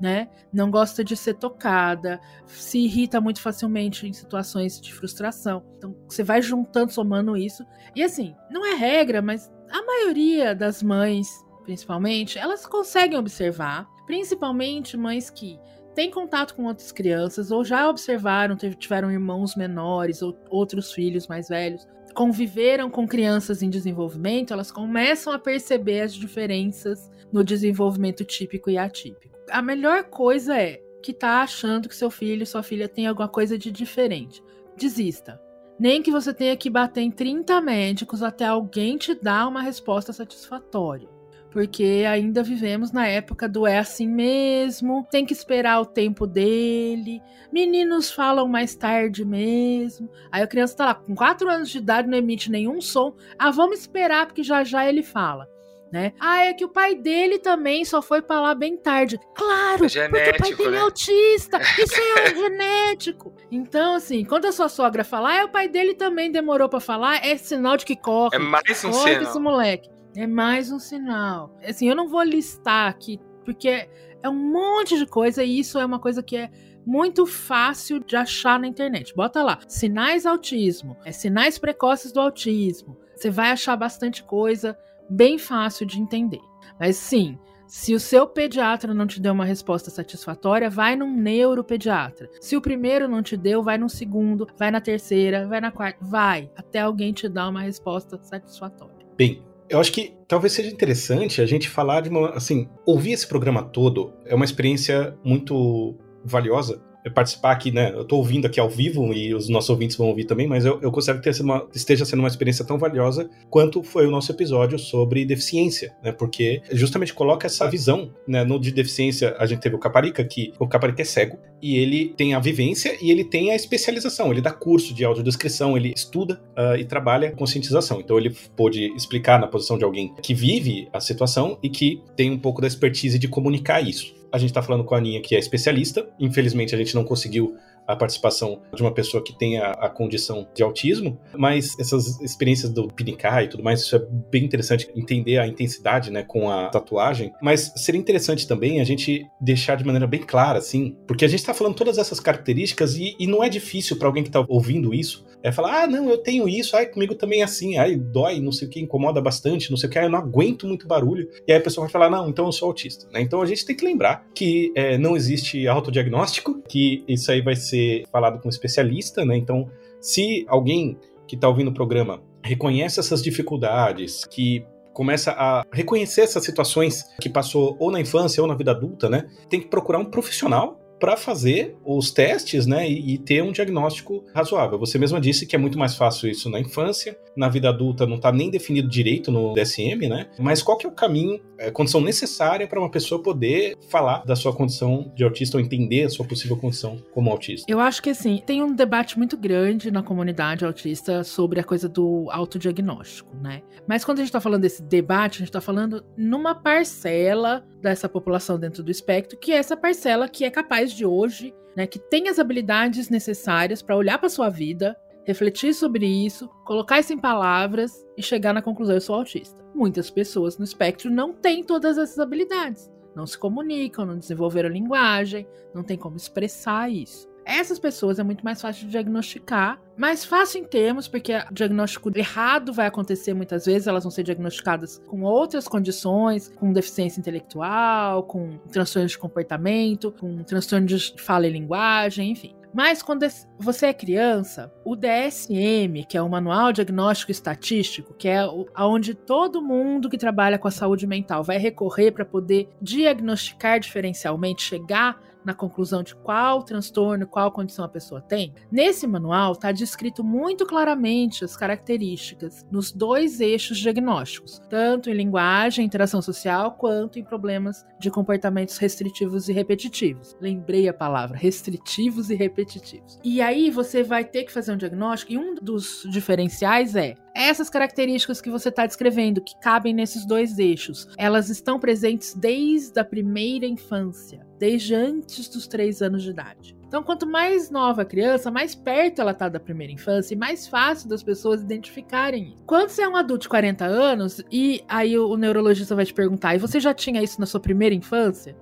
né? Não gosta de ser tocada, se irrita muito facilmente em situações de frustração. Então, você vai juntando, somando isso. E assim, não é regra, mas a maioria das mães, principalmente, elas conseguem observar, principalmente mães que têm contato com outras crianças ou já observaram, tiveram irmãos menores ou outros filhos mais velhos, conviveram com crianças em desenvolvimento, elas começam a perceber as diferenças no desenvolvimento típico e atípico a melhor coisa é que tá achando que seu filho, sua filha tem alguma coisa de diferente. Desista. Nem que você tenha que bater em 30 médicos até alguém te dar uma resposta satisfatória. Porque ainda vivemos na época do é assim mesmo, tem que esperar o tempo dele, meninos falam mais tarde mesmo. Aí a criança tá lá com 4 anos de idade, não emite nenhum som. Ah, vamos esperar porque já já ele fala né? Ah, é que o pai dele também só foi para lá bem tarde. Claro, é porque o pai dele né? é autista. Isso é genético. Então, assim, quando a sua sogra falar, é o pai dele também demorou para falar, é sinal de que corre. É mais um corre sinal. esse moleque. É mais um sinal. Assim, eu não vou listar aqui, porque é um monte de coisa e isso é uma coisa que é muito fácil de achar na internet. Bota lá, sinais autismo, é sinais precoces do autismo. Você vai achar bastante coisa bem fácil de entender. Mas sim, se o seu pediatra não te deu uma resposta satisfatória, vai num neuropediatra. Se o primeiro não te deu, vai no segundo, vai na terceira, vai na quarta, vai até alguém te dar uma resposta satisfatória. Bem, eu acho que talvez seja interessante a gente falar de uma, assim, ouvir esse programa todo é uma experiência muito valiosa participar aqui, né? Eu tô ouvindo aqui ao vivo e os nossos ouvintes vão ouvir também, mas eu, eu considero que uma, esteja sendo uma experiência tão valiosa quanto foi o nosso episódio sobre deficiência, né? Porque justamente coloca essa visão, né? No de deficiência, a gente teve o Caparica, que o Caparica é cego e ele tem a vivência e ele tem a especialização. Ele dá curso de audiodescrição, ele estuda uh, e trabalha conscientização. Então ele pôde explicar na posição de alguém que vive a situação e que tem um pouco da expertise de comunicar isso. A gente está falando com a Aninha, que é especialista. Infelizmente, a gente não conseguiu a participação de uma pessoa que tenha a condição de autismo, mas essas experiências do Pinicá e tudo mais, isso é bem interessante entender a intensidade, né, com a tatuagem, mas seria interessante também a gente deixar de maneira bem clara, assim, porque a gente está falando todas essas características e, e não é difícil para alguém que está ouvindo isso é falar, ah, não, eu tenho isso, ai, comigo também é assim, ai, dói, não sei o que, incomoda bastante, não sei o que, ai, eu não aguento muito barulho. E aí a pessoa vai falar, não, então eu sou autista. Né? Então a gente tem que lembrar que é, não existe autodiagnóstico, que isso aí vai ser falado com um especialista, né? Então, se alguém que está ouvindo o programa reconhece essas dificuldades, que começa a reconhecer essas situações que passou ou na infância ou na vida adulta, né? Tem que procurar um profissional para fazer os testes, né, e, e, ter um diagnóstico razoável. Você mesma disse que é muito mais fácil isso na infância, na vida adulta não está nem definido direito no DSM, né? Mas qual que é o caminho, a condição necessária para uma pessoa poder falar da sua condição de autista ou entender a sua possível condição como autista? Eu acho que assim, tem um debate muito grande na comunidade autista sobre a coisa do autodiagnóstico, né? Mas quando a gente está falando desse debate, a gente está falando numa parcela dessa população dentro do espectro, que é essa parcela que é capaz de hoje, né, que tem as habilidades necessárias para olhar para sua vida, refletir sobre isso, colocar isso em palavras e chegar na conclusão: eu sou autista. Muitas pessoas no espectro não têm todas essas habilidades, não se comunicam, não desenvolveram linguagem, não tem como expressar isso. Essas pessoas é muito mais fácil de diagnosticar, mais fácil em termos, porque o diagnóstico errado vai acontecer muitas vezes, elas vão ser diagnosticadas com outras condições, com deficiência intelectual, com transtorno de comportamento, com transtorno de fala e linguagem, enfim. Mas quando você é criança, o DSM, que é o Manual Diagnóstico Estatístico, que é aonde todo mundo que trabalha com a saúde mental vai recorrer para poder diagnosticar diferencialmente, chegar na conclusão de qual transtorno, qual condição a pessoa tem, nesse manual está descrito muito claramente as características nos dois eixos diagnósticos, tanto em linguagem, interação social, quanto em problemas de comportamentos restritivos e repetitivos. Lembrei a palavra, restritivos e repetitivos. E aí você vai ter que fazer um diagnóstico e um dos diferenciais é essas características que você está descrevendo, que cabem nesses dois eixos, elas estão presentes desde a primeira infância, desde antes dos três anos de idade. Então, quanto mais nova a criança, mais perto ela está da primeira infância e mais fácil das pessoas identificarem isso. Quando você é um adulto de 40 anos e aí o neurologista vai te perguntar, e você já tinha isso na sua primeira infância?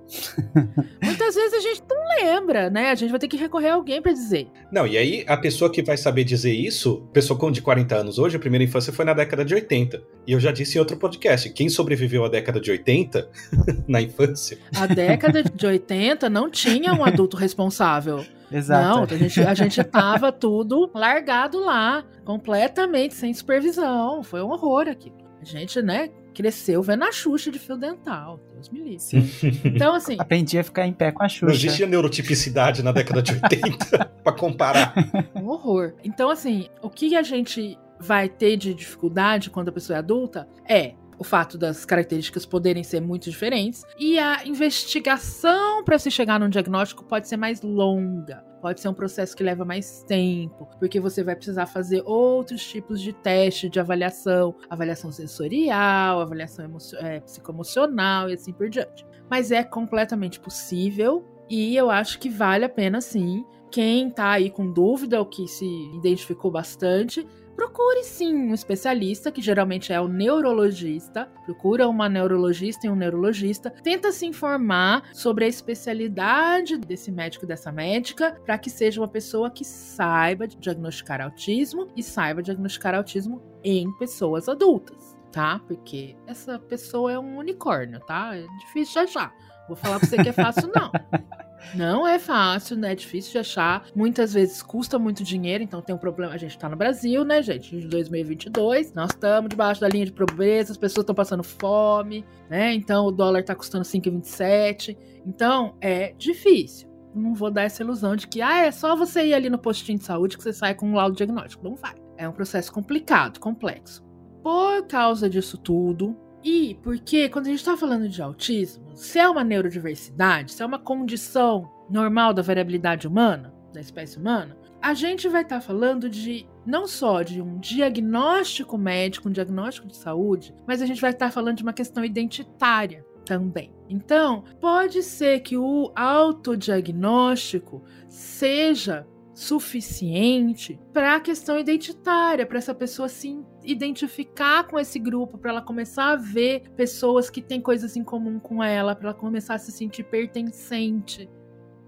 Muitas vezes a gente não lembra, né? A gente vai ter que recorrer a alguém para dizer. Não, e aí a pessoa que vai saber dizer isso, pessoa com de 40 anos hoje, a primeira infância foi na década de 80. E eu já disse em outro podcast, quem sobreviveu à década de 80 na infância? A década de 80 não tinha um adulto responsável. Exato. Não, a gente, a gente tava tudo largado lá, completamente sem supervisão. Foi um horror aqui. A gente, né, cresceu vendo a Xuxa de fio dental. Deus me livre. Sim. Então, assim. Aprendi a ficar em pé com a Xuxa. Não existia neurotipicidade na década de 80 para comparar. Um horror. Então, assim, o que a gente vai ter de dificuldade quando a pessoa é adulta é o fato das características poderem ser muito diferentes e a investigação para se chegar num diagnóstico pode ser mais longa. Pode ser um processo que leva mais tempo, porque você vai precisar fazer outros tipos de teste de avaliação, avaliação sensorial, avaliação é, psicoemocional e assim por diante. Mas é completamente possível e eu acho que vale a pena sim. Quem tá aí com dúvida ou que se identificou bastante, procure sim um especialista, que geralmente é o neurologista. Procura uma neurologista e um neurologista. Tenta se informar sobre a especialidade desse médico dessa médica, para que seja uma pessoa que saiba diagnosticar autismo e saiba diagnosticar autismo em pessoas adultas, tá? Porque essa pessoa é um unicórnio, tá? É difícil achar. Vou falar pra você que é fácil, não. Não é fácil, né? É difícil de achar. Muitas vezes custa muito dinheiro, então tem um problema. A gente tá no Brasil, né, gente? Em 2022, nós estamos debaixo da linha de pobreza, as pessoas estão passando fome, né? Então o dólar tá custando 5,27. Então é difícil. não vou dar essa ilusão de que ah, é só você ir ali no postinho de saúde que você sai com um laudo diagnóstico. Não vai. É um processo complicado, complexo. Por causa disso tudo, e porque quando a gente está falando de autismo, se é uma neurodiversidade, se é uma condição normal da variabilidade humana, da espécie humana, a gente vai estar tá falando de não só de um diagnóstico médico, um diagnóstico de saúde, mas a gente vai estar tá falando de uma questão identitária também. Então, pode ser que o autodiagnóstico seja suficiente para a questão identitária, para essa pessoa se identificar com esse grupo, para ela começar a ver pessoas que têm coisas em comum com ela, para ela começar a se sentir pertencente,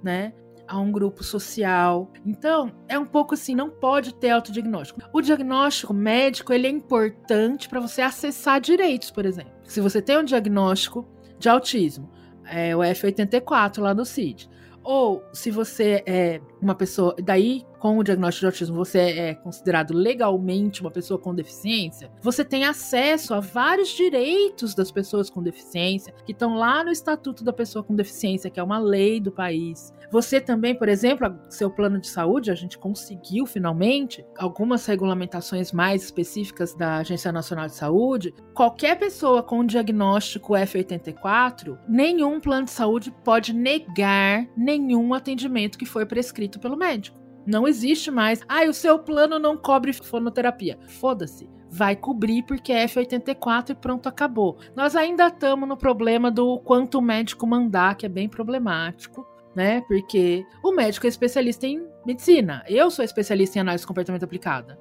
né? a um grupo social. Então, é um pouco assim, não pode ter autodiagnóstico. O diagnóstico médico, ele é importante para você acessar direitos, por exemplo. Se você tem um diagnóstico de autismo, é o F84 lá no CID, ou se você é uma pessoa, daí com o diagnóstico de autismo você é considerado legalmente uma pessoa com deficiência, você tem acesso a vários direitos das pessoas com deficiência que estão lá no Estatuto da Pessoa com Deficiência, que é uma lei do país. Você também, por exemplo, seu plano de saúde, a gente conseguiu finalmente algumas regulamentações mais específicas da Agência Nacional de Saúde. Qualquer pessoa com diagnóstico F84, nenhum plano de saúde pode negar nenhum atendimento que foi prescrito pelo médico. Não existe mais. Ah, o seu plano não cobre fonoterapia. Foda-se. Vai cobrir porque é F84 e pronto, acabou. Nós ainda estamos no problema do quanto o médico mandar, que é bem problemático, né? Porque o médico é especialista em medicina. Eu sou especialista em análise de comportamento aplicada.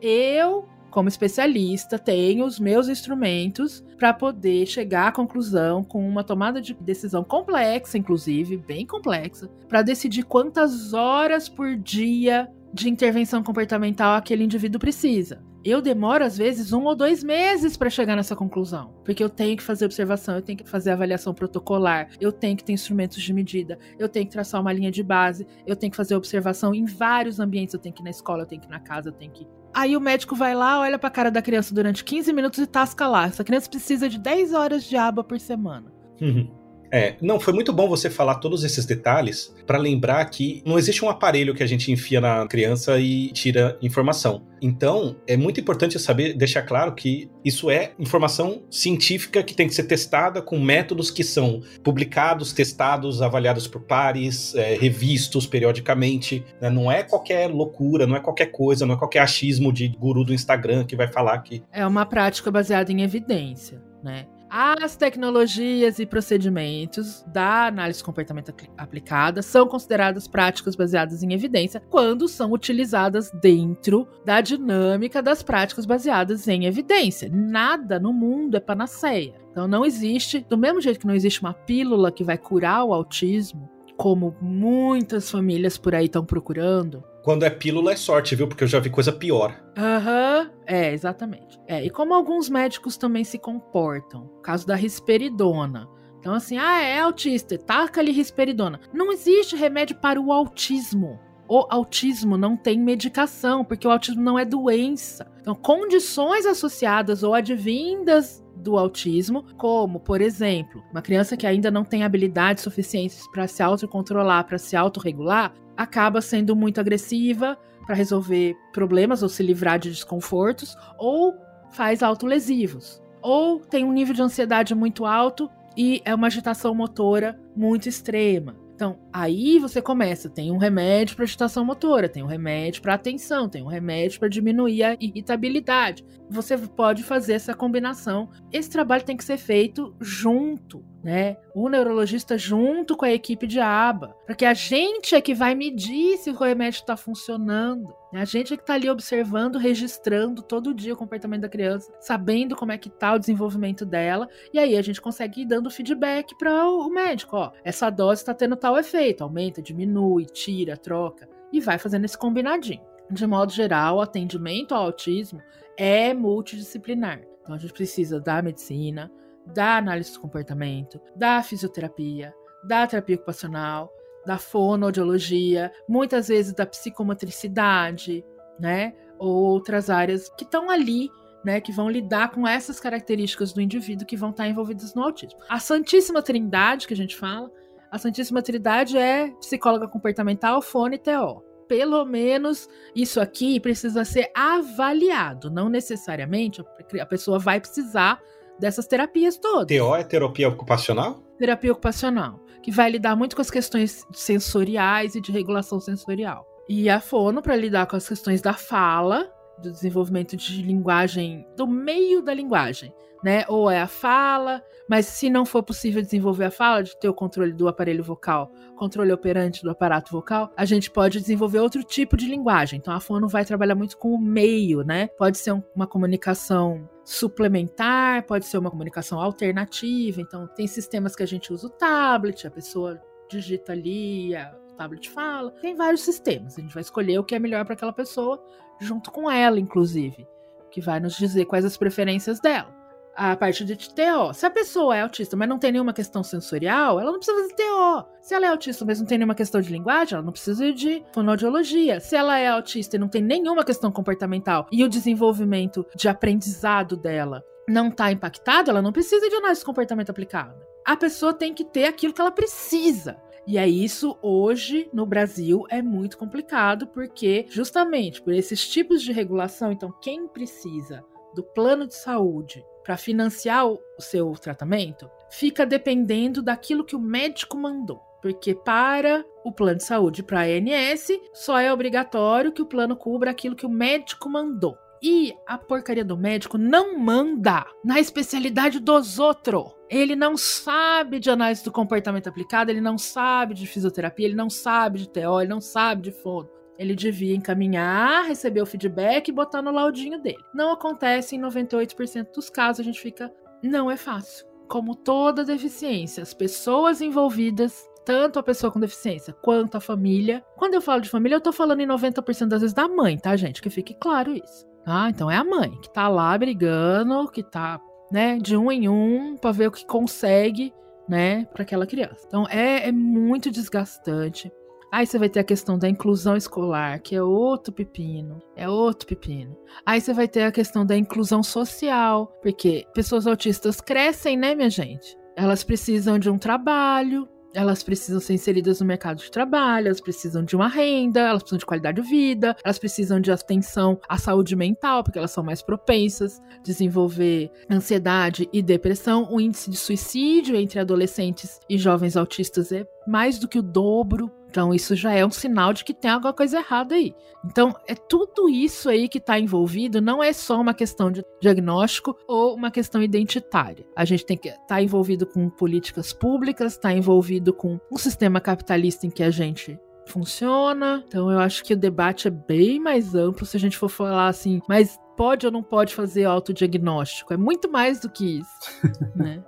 Eu como especialista, tenho os meus instrumentos para poder chegar à conclusão com uma tomada de decisão complexa, inclusive, bem complexa, para decidir quantas horas por dia de intervenção comportamental aquele indivíduo precisa. Eu demoro, às vezes, um ou dois meses para chegar nessa conclusão. Porque eu tenho que fazer observação, eu tenho que fazer avaliação protocolar, eu tenho que ter instrumentos de medida, eu tenho que traçar uma linha de base, eu tenho que fazer observação em vários ambientes. Eu tenho que ir na escola, eu tenho que ir na casa, eu tenho que Aí o médico vai lá, olha pra cara da criança durante 15 minutos e tasca lá. Essa criança precisa de 10 horas de aba por semana. Uhum. É, não, foi muito bom você falar todos esses detalhes para lembrar que não existe um aparelho que a gente enfia na criança e tira informação. Então, é muito importante saber, deixar claro que isso é informação científica que tem que ser testada com métodos que são publicados, testados, avaliados por pares, é, revistos periodicamente. Né? Não é qualquer loucura, não é qualquer coisa, não é qualquer achismo de guru do Instagram que vai falar que. É uma prática baseada em evidência, né? As tecnologias e procedimentos da análise comportamento aplicada são consideradas práticas baseadas em evidência quando são utilizadas dentro da dinâmica das práticas baseadas em evidência. Nada no mundo é panaceia. Então não existe, do mesmo jeito que não existe uma pílula que vai curar o autismo, como muitas famílias por aí estão procurando, quando é pílula é sorte, viu? Porque eu já vi coisa pior. Aham, uhum. é, exatamente. É, e como alguns médicos também se comportam. Caso da risperidona. Então, assim, ah, é autista, taca-lhe risperidona. Não existe remédio para o autismo. O autismo não tem medicação, porque o autismo não é doença. Então, condições associadas ou advindas do autismo, como, por exemplo, uma criança que ainda não tem habilidades suficientes para se autocontrolar, para se autorregular, acaba sendo muito agressiva para resolver problemas ou se livrar de desconfortos, ou faz autolesivos, ou tem um nível de ansiedade muito alto e é uma agitação motora muito extrema. Então, aí você começa, tem um remédio para agitação motora, tem um remédio para atenção, tem um remédio para diminuir a irritabilidade. Você pode fazer essa combinação. Esse trabalho tem que ser feito junto né? O neurologista junto com a equipe de aba, porque a gente é que vai medir se o remédio está funcionando. Né? A gente é que está ali observando, registrando todo dia o comportamento da criança, sabendo como é que tá o desenvolvimento dela, e aí a gente consegue ir dando feedback para o médico, ó, essa dose está tendo tal efeito, aumenta, diminui, tira, troca, e vai fazendo esse combinadinho. De modo geral, o atendimento ao autismo é multidisciplinar. Então a gente precisa da medicina, da análise do comportamento, da fisioterapia, da terapia ocupacional, da fonoaudiologia, muitas vezes da psicomotricidade, né? Ou outras áreas que estão ali, né? Que vão lidar com essas características do indivíduo que vão estar envolvidas no autismo. A Santíssima Trindade, que a gente fala, a Santíssima Trindade é psicóloga comportamental, fone e TO. Pelo menos isso aqui precisa ser avaliado. Não necessariamente a pessoa vai precisar dessas terapias todas. TO é terapia ocupacional? Terapia ocupacional, que vai lidar muito com as questões sensoriais e de regulação sensorial. E a fono para lidar com as questões da fala, do desenvolvimento de linguagem, do meio da linguagem, né? Ou é a fala, mas se não for possível desenvolver a fala, de ter o controle do aparelho vocal, controle operante do aparato vocal, a gente pode desenvolver outro tipo de linguagem. Então a fono vai trabalhar muito com o meio, né? Pode ser uma comunicação suplementar, pode ser uma comunicação alternativa. Então tem sistemas que a gente usa o tablet, a pessoa digita ali, o tablet fala. Tem vários sistemas. A gente vai escolher o que é melhor para aquela pessoa, junto com ela, inclusive, que vai nos dizer quais as preferências dela a parte de TO. Se a pessoa é autista, mas não tem nenhuma questão sensorial, ela não precisa fazer TO. Se ela é autista, mas não tem nenhuma questão de linguagem, ela não precisa de fonoaudiologia. Se ela é autista e não tem nenhuma questão comportamental e o desenvolvimento de aprendizado dela não está impactado, ela não precisa de análise de comportamento aplicada. A pessoa tem que ter aquilo que ela precisa. E é isso hoje no Brasil é muito complicado, porque justamente por esses tipos de regulação, então quem precisa do plano de saúde para financiar o seu tratamento fica dependendo daquilo que o médico mandou. Porque para o plano de saúde para a ANS, só é obrigatório que o plano cubra aquilo que o médico mandou. E a porcaria do médico não manda na especialidade dos outros. Ele não sabe de análise do comportamento aplicado, ele não sabe de fisioterapia, ele não sabe de TO, ele não sabe de fono. Ele devia encaminhar, receber o feedback e botar no laudinho dele. Não acontece em 98% dos casos, a gente fica. Não é fácil. Como toda deficiência, as pessoas envolvidas, tanto a pessoa com deficiência quanto a família. Quando eu falo de família, eu tô falando em 90% das vezes da mãe, tá, gente? Que fique claro isso. Ah, então é a mãe que tá lá brigando, que tá, né, de um em um para ver o que consegue, né, para aquela criança. Então é, é muito desgastante. Aí você vai ter a questão da inclusão escolar, que é outro pepino. É outro pepino. Aí você vai ter a questão da inclusão social, porque pessoas autistas crescem, né, minha gente? Elas precisam de um trabalho, elas precisam ser inseridas no mercado de trabalho, elas precisam de uma renda, elas precisam de qualidade de vida, elas precisam de atenção à saúde mental, porque elas são mais propensas a desenvolver ansiedade e depressão. O índice de suicídio entre adolescentes e jovens autistas é mais do que o dobro então, isso já é um sinal de que tem alguma coisa errada aí. Então, é tudo isso aí que está envolvido, não é só uma questão de diagnóstico ou uma questão identitária. A gente tem que estar tá envolvido com políticas públicas, está envolvido com um sistema capitalista em que a gente funciona. Então, eu acho que o debate é bem mais amplo se a gente for falar assim, mas pode ou não pode fazer autodiagnóstico? É muito mais do que isso, né?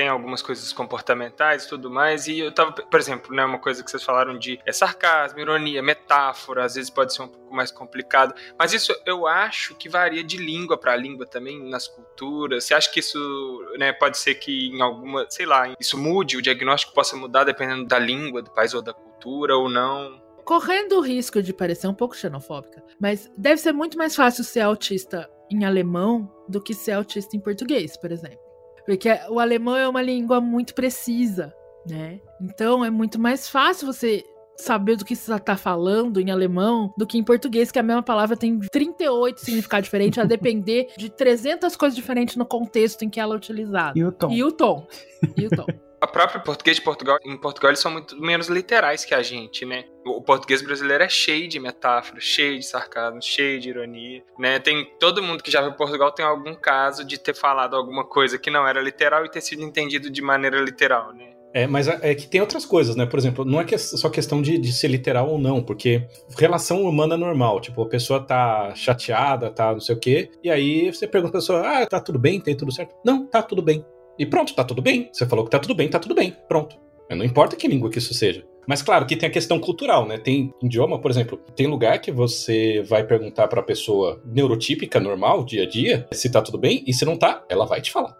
Tem algumas coisas comportamentais e tudo mais. E eu tava, por exemplo, né, uma coisa que vocês falaram de é sarcasmo, ironia, metáfora, às vezes pode ser um pouco mais complicado. Mas isso eu acho que varia de língua para língua também, nas culturas. Você acha que isso né, pode ser que em alguma, sei lá, isso mude, o diagnóstico possa mudar dependendo da língua do país ou da cultura ou não? Correndo o risco de parecer um pouco xenofóbica, mas deve ser muito mais fácil ser autista em alemão do que ser autista em português, por exemplo. Porque o alemão é uma língua muito precisa, né? Então é muito mais fácil você saber do que você está falando em alemão do que em português, que a mesma palavra tem 38 significados diferentes, a depender de 300 coisas diferentes no contexto em que ela é utilizada. E o tom. E o tom. E o tom. a própria português de Portugal, em Portugal eles são muito menos literais que a gente, né? O português brasileiro é cheio de metáforas, cheio de sarcasmo, cheio de ironia, né? Tem todo mundo que já veio Portugal tem algum caso de ter falado alguma coisa que não era literal e ter sido entendido de maneira literal, né? É, mas é, é que tem outras coisas, né? Por exemplo, não é que só questão de, de ser literal ou não, porque relação humana normal, tipo, a pessoa tá chateada, tá não sei o quê, e aí você pergunta pra pessoa, ah, tá tudo bem, tem tudo certo? Não, tá tudo bem. E pronto, tá tudo bem. Você falou que tá tudo bem, tá tudo bem. Pronto. Não importa que língua que isso seja. Mas claro que tem a questão cultural, né? Tem idioma, por exemplo, tem lugar que você vai perguntar para pessoa neurotípica, normal, dia a dia, se tá tudo bem, e se não tá, ela vai te falar.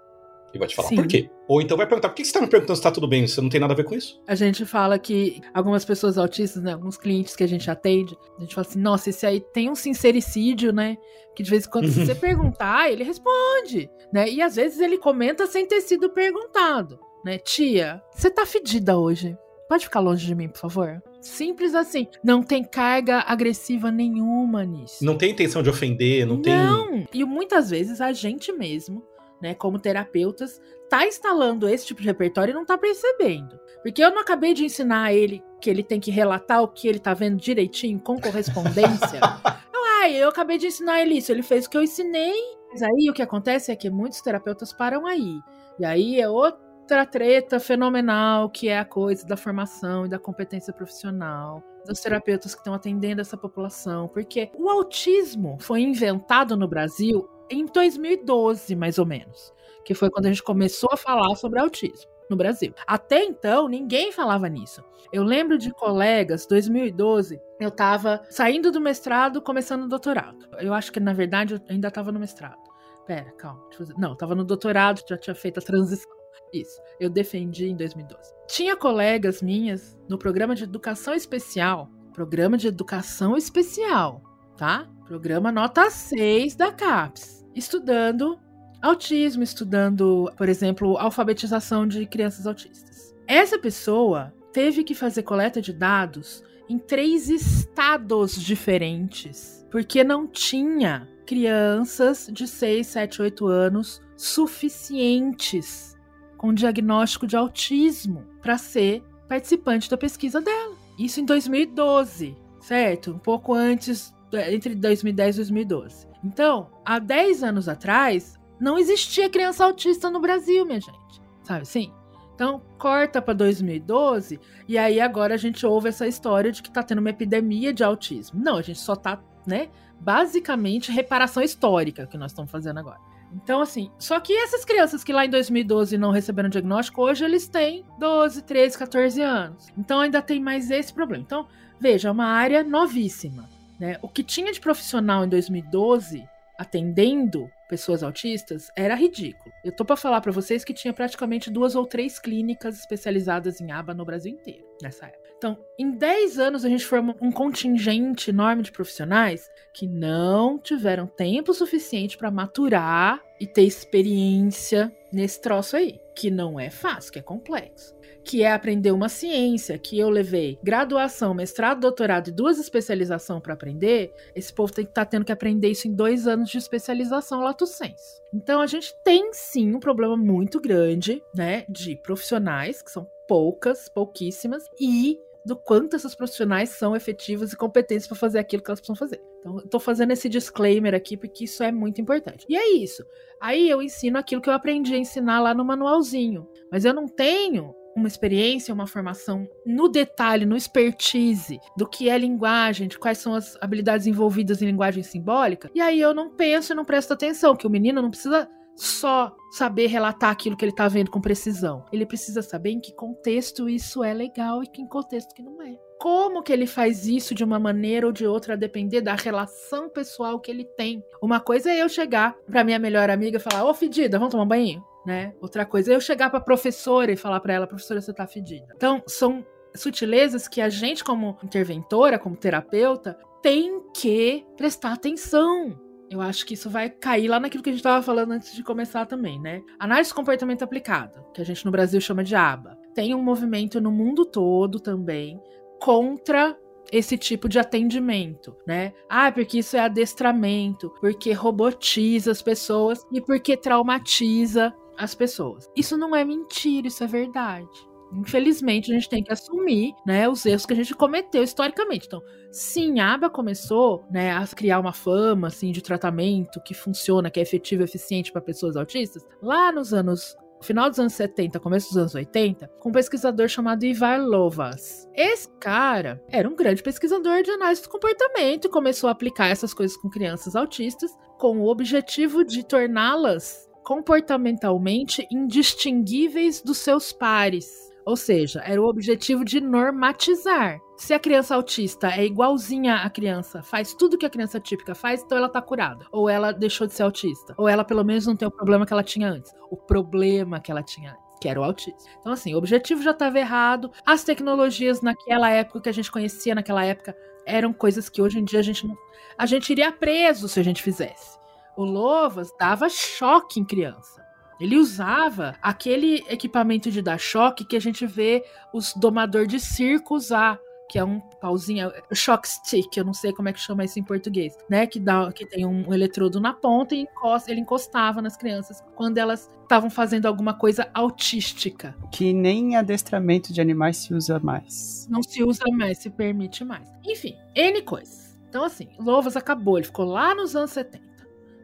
E vai te falar Sim. por quê. Ou então vai perguntar, por que você tá me perguntando se tá tudo bem? Você não tem nada a ver com isso? A gente fala que algumas pessoas autistas, né, alguns clientes que a gente atende, a gente fala assim, nossa, esse aí tem um sincericídio, né? Que de vez em quando se você perguntar, ele responde, né? E às vezes ele comenta sem ter sido perguntado, né? Tia, você tá fedida hoje. pode ficar longe de mim, por favor? Simples assim. Não tem carga agressiva nenhuma nisso. Não tem intenção de ofender, não, tem. Não! E muitas vezes a gente mesmo, né, como terapeutas, tá instalando esse tipo de repertório e não tá percebendo. Porque eu não acabei de ensinar ele que ele tem que relatar o que ele tá vendo direitinho, com correspondência. não, ai, eu acabei de ensinar ele isso. Ele fez o que eu ensinei. Mas aí o que acontece é que muitos terapeutas param aí. E aí é outra treta fenomenal, que é a coisa da formação e da competência profissional dos terapeutas que estão atendendo essa população, porque o autismo foi inventado no Brasil em 2012, mais ou menos, que foi quando a gente começou a falar sobre autismo no Brasil. Até então, ninguém falava nisso. Eu lembro de colegas, 2012, eu tava saindo do mestrado, começando o doutorado. Eu acho que, na verdade, eu ainda tava no mestrado. Pera, calma. Não, tava no doutorado, já tinha feito a transição. Isso, eu defendi em 2012. Tinha colegas minhas no programa de educação especial, programa de educação especial, tá? Programa nota 6 da CAPES, estudando autismo, estudando, por exemplo, alfabetização de crianças autistas. Essa pessoa teve que fazer coleta de dados em três estados diferentes, porque não tinha crianças de 6, 7, 8 anos suficientes com diagnóstico de autismo para ser participante da pesquisa dela. Isso em 2012, certo? Um pouco antes, entre 2010 e 2012. Então, há 10 anos atrás, não existia criança autista no Brasil, minha gente. Sabe assim? Então, corta para 2012 e aí agora a gente ouve essa história de que tá tendo uma epidemia de autismo. Não, a gente só tá, né, basicamente reparação histórica que nós estamos fazendo agora. Então, assim, só que essas crianças que lá em 2012 não receberam diagnóstico, hoje eles têm 12, 13, 14 anos. Então ainda tem mais esse problema. Então, veja, é uma área novíssima. Né? O que tinha de profissional em 2012 atendendo pessoas autistas era ridículo. Eu tô para falar para vocês que tinha praticamente duas ou três clínicas especializadas em aba no Brasil inteiro nessa época. Então, em 10 anos a gente formou um contingente enorme de profissionais que não tiveram tempo suficiente para maturar e ter experiência nesse troço aí, que não é fácil, que é complexo que é aprender uma ciência que eu levei graduação, mestrado, doutorado e duas especializações para aprender, esse povo tem que estar tá tendo que aprender isso em dois anos de especialização lato sensu. Então a gente tem sim um problema muito grande, né, de profissionais que são poucas, pouquíssimas e do quanto essas profissionais são efetivas e competentes para fazer aquilo que elas precisam fazer. Então, tô fazendo esse disclaimer aqui porque isso é muito importante. E é isso. Aí eu ensino aquilo que eu aprendi a ensinar lá no manualzinho. Mas eu não tenho uma experiência, uma formação no detalhe, no expertise do que é linguagem, de quais são as habilidades envolvidas em linguagem simbólica. E aí eu não penso e não presto atenção, que o menino não precisa só saber relatar aquilo que ele tá vendo com precisão. Ele precisa saber em que contexto isso é legal e que em contexto que não é. Como que ele faz isso de uma maneira ou de outra a depender da relação pessoal que ele tem. Uma coisa é eu chegar pra minha melhor amiga e falar: "Ô, fedida, vamos tomar um banho?" Né? Outra coisa eu chegar para professora e falar para ela, professora, você tá fedida. Então, são sutilezas que a gente como interventora, como terapeuta, tem que prestar atenção. Eu acho que isso vai cair lá naquilo que a gente estava falando antes de começar também, né? Análise de comportamento aplicado, que a gente no Brasil chama de ABA. Tem um movimento no mundo todo também contra esse tipo de atendimento, né? Ah, porque isso é adestramento, porque robotiza as pessoas e porque traumatiza as pessoas. Isso não é mentira, isso é verdade. Infelizmente, a gente tem que assumir, né, os erros que a gente cometeu historicamente. Então, sim, a aba começou, né, a criar uma fama, assim, de tratamento que funciona, que é efetivo e eficiente para pessoas autistas, lá nos anos final dos anos 70, começo dos anos 80, com um pesquisador chamado Ivar Lovas. Esse cara era um grande pesquisador de análise do comportamento e começou a aplicar essas coisas com crianças autistas com o objetivo de torná-las comportamentalmente indistinguíveis dos seus pares. Ou seja, era o objetivo de normatizar. Se a criança autista é igualzinha à criança, faz tudo que a criança típica faz, então ela tá curada. Ou ela deixou de ser autista. Ou ela pelo menos não tem o problema que ela tinha antes. O problema que ela tinha antes que era o autismo. Então, assim, o objetivo já estava errado. As tecnologias naquela época que a gente conhecia naquela época eram coisas que hoje em dia a gente não. A gente iria preso se a gente fizesse. O Lovas dava choque em criança. Ele usava aquele equipamento de dar choque que a gente vê os domador de circo usar que é um pauzinho, shock stick, eu não sei como é que chama isso em português, né? Que, dá, que tem um eletrodo na ponta e encosta, ele encostava nas crianças quando elas estavam fazendo alguma coisa autística. Que nem adestramento de animais se usa mais. Não se usa mais, se permite mais. Enfim, N coisas. Então, assim, Lovas acabou, ele ficou lá nos anos 70.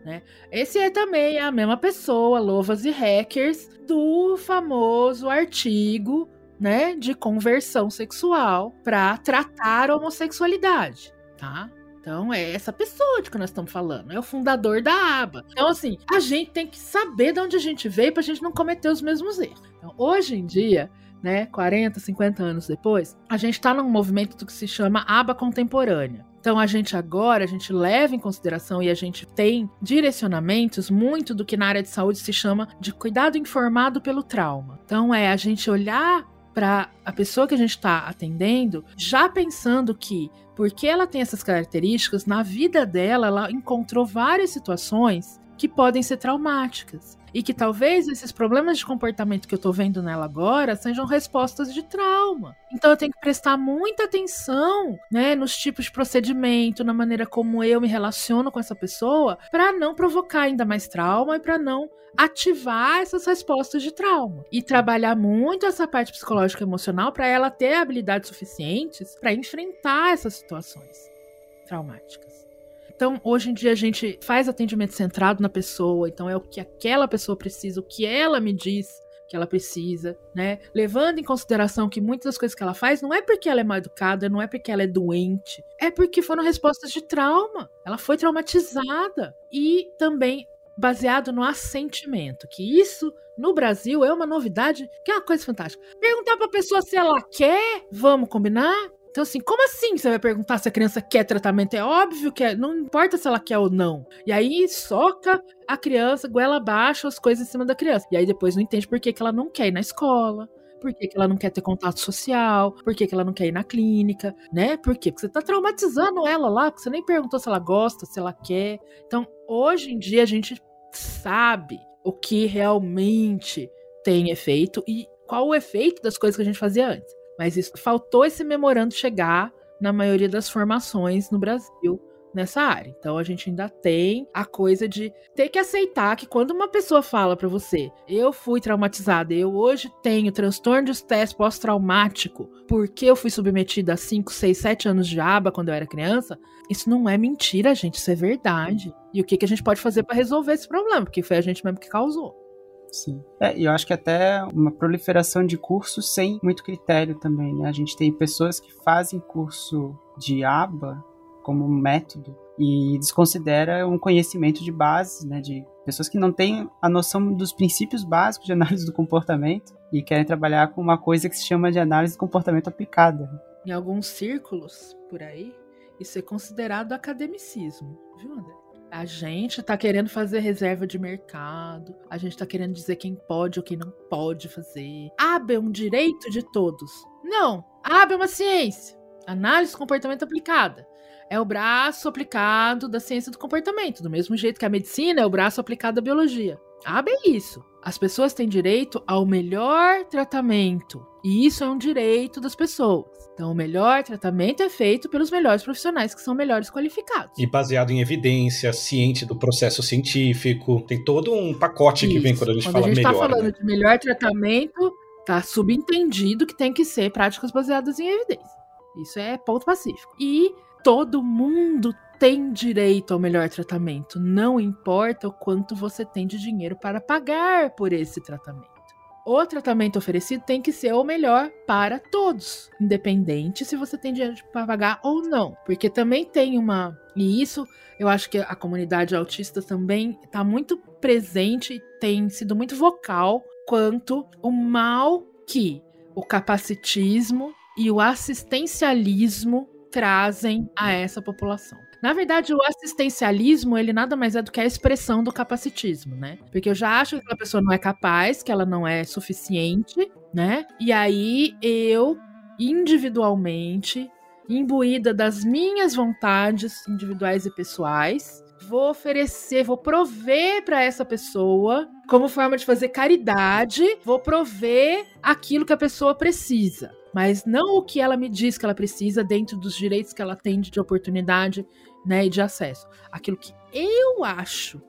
Né? Esse é também a mesma pessoa, Lovas e Hackers, do famoso artigo né, de conversão sexual para tratar a homossexualidade, tá? Então é essa pessoa de que nós estamos falando, é o fundador da aba. Então assim, a gente tem que saber de onde a gente veio para a gente não cometer os mesmos erros. Então, hoje em dia, né, 40, 50 anos depois, a gente está num movimento do que se chama aba contemporânea. Então a gente agora, a gente leva em consideração e a gente tem direcionamentos muito do que na área de saúde se chama de cuidado informado pelo trauma. Então é a gente olhar para a pessoa que a gente está atendendo, já pensando que, porque ela tem essas características, na vida dela, ela encontrou várias situações que podem ser traumáticas. E que talvez esses problemas de comportamento que eu tô vendo nela agora sejam respostas de trauma. Então eu tenho que prestar muita atenção, né, nos tipos de procedimento, na maneira como eu me relaciono com essa pessoa, para não provocar ainda mais trauma e para não ativar essas respostas de trauma e trabalhar muito essa parte psicológica e emocional para ela ter habilidades suficientes para enfrentar essas situações traumáticas. Então, hoje em dia a gente faz atendimento centrado na pessoa, então é o que aquela pessoa precisa, o que ela me diz que ela precisa, né? Levando em consideração que muitas das coisas que ela faz não é porque ela é mal educada, não é porque ela é doente, é porque foram respostas de trauma. Ela foi traumatizada e também baseado no assentimento, que isso no Brasil é uma novidade, que é uma coisa fantástica. Perguntar para a pessoa se ela quer, vamos combinar? Então, assim, como assim você vai perguntar se a criança quer tratamento? É óbvio que é, não importa se ela quer ou não. E aí soca a criança, goela abaixo as coisas em cima da criança. E aí depois não entende por que, que ela não quer ir na escola. Por que, que ela não quer ter contato social? Por que, que ela não quer ir na clínica? Né? Por quê? Porque você tá traumatizando ela lá, porque você nem perguntou se ela gosta, se ela quer. Então, hoje em dia, a gente sabe o que realmente tem efeito e qual o efeito das coisas que a gente fazia antes. Mas isso faltou esse memorando chegar na maioria das formações no Brasil nessa área. Então a gente ainda tem a coisa de ter que aceitar que quando uma pessoa fala para você, eu fui traumatizada, eu hoje tenho transtorno de estresse pós-traumático, porque eu fui submetida a 5, 6, 7 anos de aba quando eu era criança, isso não é mentira, gente, isso é verdade. E o que, que a gente pode fazer para resolver esse problema? Porque foi a gente mesmo que causou. Sim. É, e eu acho que até uma proliferação de cursos sem muito critério também, né? A gente tem pessoas que fazem curso de aba como método e desconsidera um conhecimento de base, né? De pessoas que não têm a noção dos princípios básicos de análise do comportamento e querem trabalhar com uma coisa que se chama de análise do comportamento aplicada. Em alguns círculos por aí, isso é considerado academicismo, viu, André? A gente tá querendo fazer reserva de mercado, a gente tá querendo dizer quem pode ou quem não pode fazer. AB é um direito de todos. Não, AB é uma ciência. Análise do comportamento aplicada. É o braço aplicado da ciência do comportamento, do mesmo jeito que a medicina é o braço aplicado da biologia. AB é isso. As pessoas têm direito ao melhor tratamento. E isso é um direito das pessoas. Então, o melhor tratamento é feito pelos melhores profissionais que são melhores qualificados. E baseado em evidência, ciente do processo científico. Tem todo um pacote Isso. que vem quando a gente quando fala melhor. Quando a gente está falando né? de melhor tratamento, tá subentendido que tem que ser práticas baseadas em evidência. Isso é ponto pacífico. E todo mundo tem direito ao melhor tratamento. Não importa o quanto você tem de dinheiro para pagar por esse tratamento o tratamento oferecido tem que ser o melhor para todos, independente se você tem dinheiro para pagar ou não. Porque também tem uma. E isso eu acho que a comunidade autista também está muito presente tem sido muito vocal quanto o mal que o capacitismo e o assistencialismo trazem a essa população. Na verdade, o assistencialismo, ele nada mais é do que a expressão do capacitismo, né? Porque eu já acho que a pessoa não é capaz, que ela não é suficiente, né? E aí eu, individualmente, imbuída das minhas vontades individuais e pessoais, vou oferecer, vou prover para essa pessoa como forma de fazer caridade, vou prover aquilo que a pessoa precisa. Mas não o que ela me diz que ela precisa dentro dos direitos que ela tem de oportunidade né, e de acesso. Aquilo que eu acho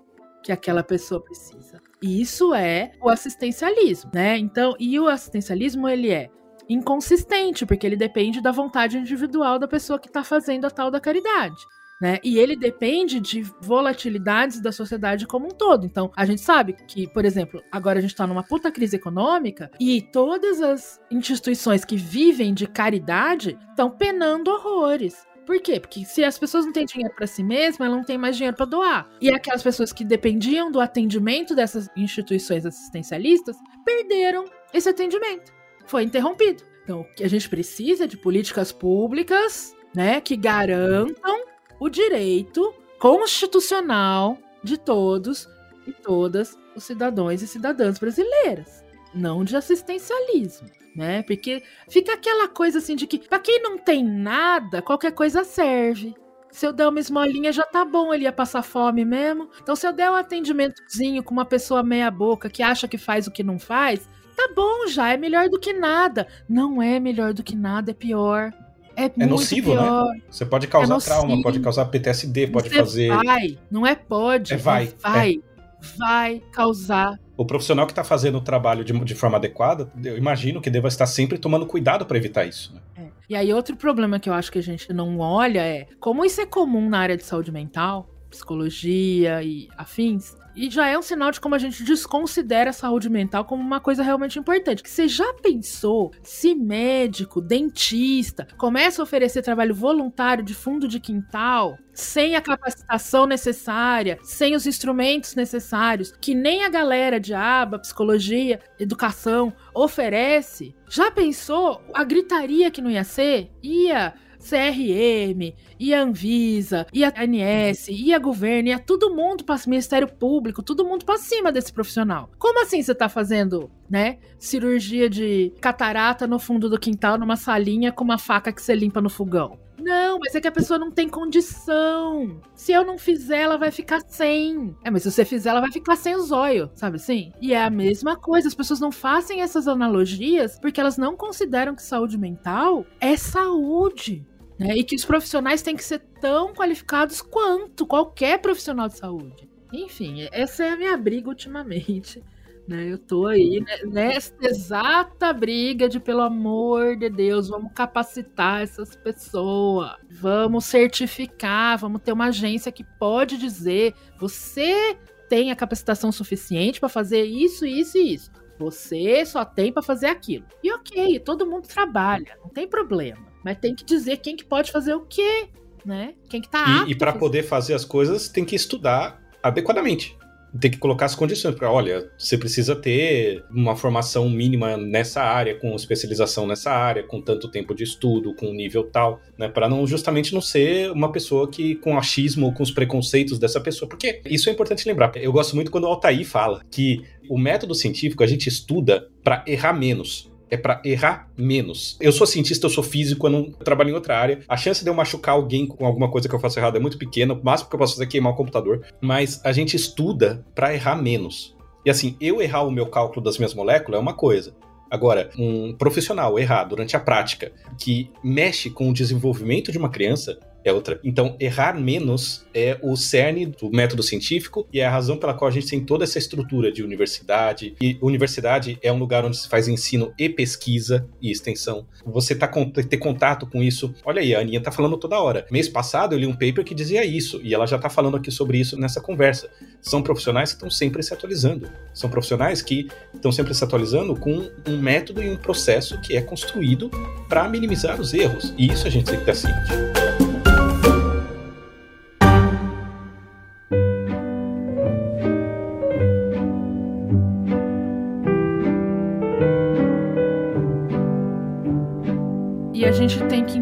que aquela pessoa precisa. Isso é o assistencialismo, né? Então, e o assistencialismo ele é inconsistente, porque ele depende da vontade individual da pessoa que está fazendo a tal da caridade. Né? E ele depende de volatilidades da sociedade como um todo. Então, a gente sabe que, por exemplo, agora a gente está numa puta crise econômica e todas as instituições que vivem de caridade estão penando horrores. Por quê? Porque se as pessoas não têm dinheiro para si mesmas, elas não têm mais dinheiro para doar. E aquelas pessoas que dependiam do atendimento dessas instituições assistencialistas perderam esse atendimento. Foi interrompido. Então, o que a gente precisa de políticas públicas, né, que garantam o direito constitucional de todos e todas os cidadãos e cidadãs brasileiras, não de assistencialismo, né? Porque fica aquela coisa assim de que para quem não tem nada, qualquer coisa serve. Se eu der uma esmolinha já tá bom, ele ia passar fome mesmo. Então se eu der um atendimentozinho com uma pessoa meia boca que acha que faz o que não faz, tá bom já, é melhor do que nada. Não é melhor do que nada, é pior. É, é nocivo, né? pior. né? Você pode causar é trauma, pode causar PTSD, pode Você fazer. Vai, não é pode. É vai. Vai. É. Vai causar. O profissional que está fazendo o trabalho de, de, forma adequada, eu imagino que deva estar sempre tomando cuidado para evitar isso. Né? É. E aí, outro problema que eu acho que a gente não olha é como isso é comum na área de saúde mental, psicologia e afins, e já é um sinal de como a gente desconsidera a saúde mental como uma coisa realmente importante. Que você já pensou se médico, dentista, começa a oferecer trabalho voluntário de fundo de quintal, sem a capacitação necessária, sem os instrumentos necessários, que nem a galera de aba, psicologia, educação oferece? Já pensou a gritaria que não ia ser? Ia CRM, e a Anvisa, e a ANS, e a governo, e todo mundo para o Ministério Público, todo mundo para cima desse profissional. Como assim você tá fazendo, né, cirurgia de catarata no fundo do quintal, numa salinha com uma faca que você limpa no fogão? Não, mas é que a pessoa não tem condição. Se eu não fizer, ela vai ficar sem. É, mas se você fizer, ela vai ficar sem o zóio, sabe assim? E é a mesma coisa, as pessoas não fazem essas analogias porque elas não consideram que saúde mental é saúde. Né? E que os profissionais têm que ser tão qualificados quanto qualquer profissional de saúde. Enfim, essa é a minha briga ultimamente. Né? Eu tô aí né, nessa exata briga de, pelo amor de Deus, vamos capacitar essas pessoas, vamos certificar, vamos ter uma agência que pode dizer: você tem a capacitação suficiente para fazer isso, isso e isso. Você só tem para fazer aquilo. E ok, todo mundo trabalha, não tem problema. Mas tem que dizer quem que pode fazer o quê, né? Quem que tá apto. E, e para poder fazer as coisas, tem que estudar adequadamente. Tem que colocar as condições para, olha, você precisa ter uma formação mínima nessa área, com especialização nessa área, com tanto tempo de estudo, com nível tal, né, para não justamente não ser uma pessoa que com achismo ou com os preconceitos dessa pessoa, porque isso é importante lembrar. Eu gosto muito quando o Altair fala que o método científico a gente estuda para errar menos é para errar menos. Eu sou cientista, eu sou físico, eu não trabalho em outra área. A chance de eu machucar alguém com alguma coisa que eu faço errado é muito pequena. O máximo que eu posso fazer é queimar o computador. Mas a gente estuda para errar menos. E assim, eu errar o meu cálculo das minhas moléculas é uma coisa. Agora, um profissional errar durante a prática que mexe com o desenvolvimento de uma criança, é outra. Então, errar menos é o cerne do método científico e é a razão pela qual a gente tem toda essa estrutura de universidade. E universidade é um lugar onde se faz ensino e pesquisa e extensão. Você tá com, ter contato com isso. Olha aí, a Aninha tá falando toda hora. Mês passado eu li um paper que dizia isso e ela já tá falando aqui sobre isso nessa conversa. São profissionais que estão sempre se atualizando. São profissionais que estão sempre se atualizando com um método e um processo que é construído para minimizar os erros. E isso a gente tem que estar ciente.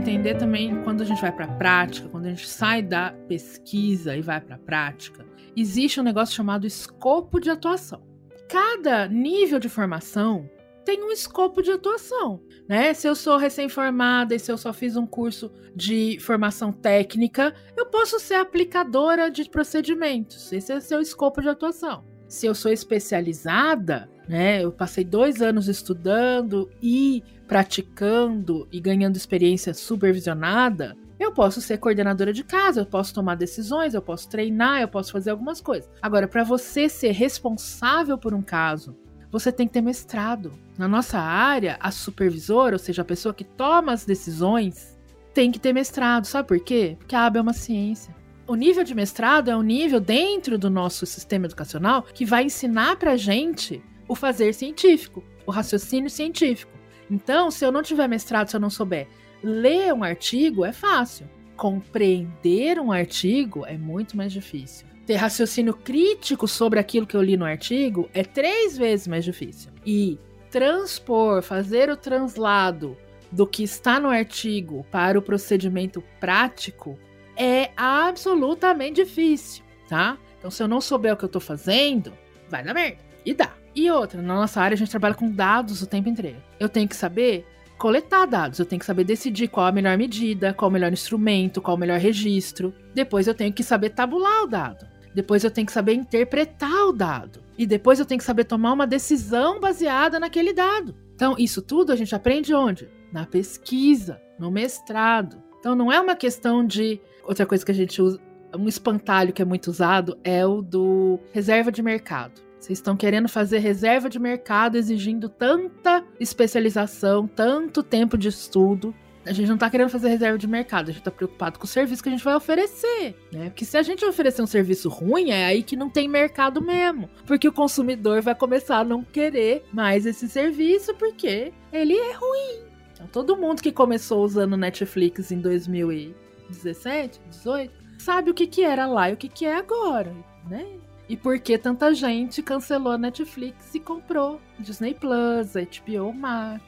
Entender também quando a gente vai para a prática, quando a gente sai da pesquisa e vai para a prática, existe um negócio chamado escopo de atuação. Cada nível de formação tem um escopo de atuação, né? Se eu sou recém-formada e se eu só fiz um curso de formação técnica, eu posso ser aplicadora de procedimentos. Esse é o seu escopo de atuação. Se eu sou especializada, né? Eu passei dois anos estudando e praticando e ganhando experiência supervisionada. Eu posso ser coordenadora de casa, eu posso tomar decisões, eu posso treinar, eu posso fazer algumas coisas. Agora, para você ser responsável por um caso, você tem que ter mestrado. Na nossa área, a supervisora, ou seja, a pessoa que toma as decisões, tem que ter mestrado. Sabe por quê? Porque a aba é uma ciência. O nível de mestrado é um nível dentro do nosso sistema educacional que vai ensinar pra gente o fazer científico, o raciocínio científico. Então, se eu não tiver mestrado, se eu não souber ler um artigo, é fácil. Compreender um artigo é muito mais difícil. Ter raciocínio crítico sobre aquilo que eu li no artigo é três vezes mais difícil. E transpor, fazer o translado do que está no artigo para o procedimento prático é absolutamente difícil, tá? Então, se eu não souber o que eu tô fazendo, vai dar merda. E dá. E outra, na nossa área a gente trabalha com dados o tempo inteiro. Eu tenho que saber coletar dados, eu tenho que saber decidir qual a melhor medida, qual o melhor instrumento, qual o melhor registro. Depois eu tenho que saber tabular o dado. Depois eu tenho que saber interpretar o dado. E depois eu tenho que saber tomar uma decisão baseada naquele dado. Então, isso tudo a gente aprende onde? Na pesquisa, no mestrado. Então, não é uma questão de. Outra coisa que a gente usa, um espantalho que é muito usado é o do reserva de mercado. Vocês estão querendo fazer reserva de mercado exigindo tanta especialização, tanto tempo de estudo. A gente não está querendo fazer reserva de mercado, a gente está preocupado com o serviço que a gente vai oferecer, né? Porque se a gente oferecer um serviço ruim, é aí que não tem mercado mesmo. Porque o consumidor vai começar a não querer mais esse serviço porque ele é ruim. Então, todo mundo que começou usando Netflix em 2017, 18, sabe o que, que era lá e o que, que é agora, né? E por que tanta gente cancelou a Netflix e comprou Disney Plus, HBO Max.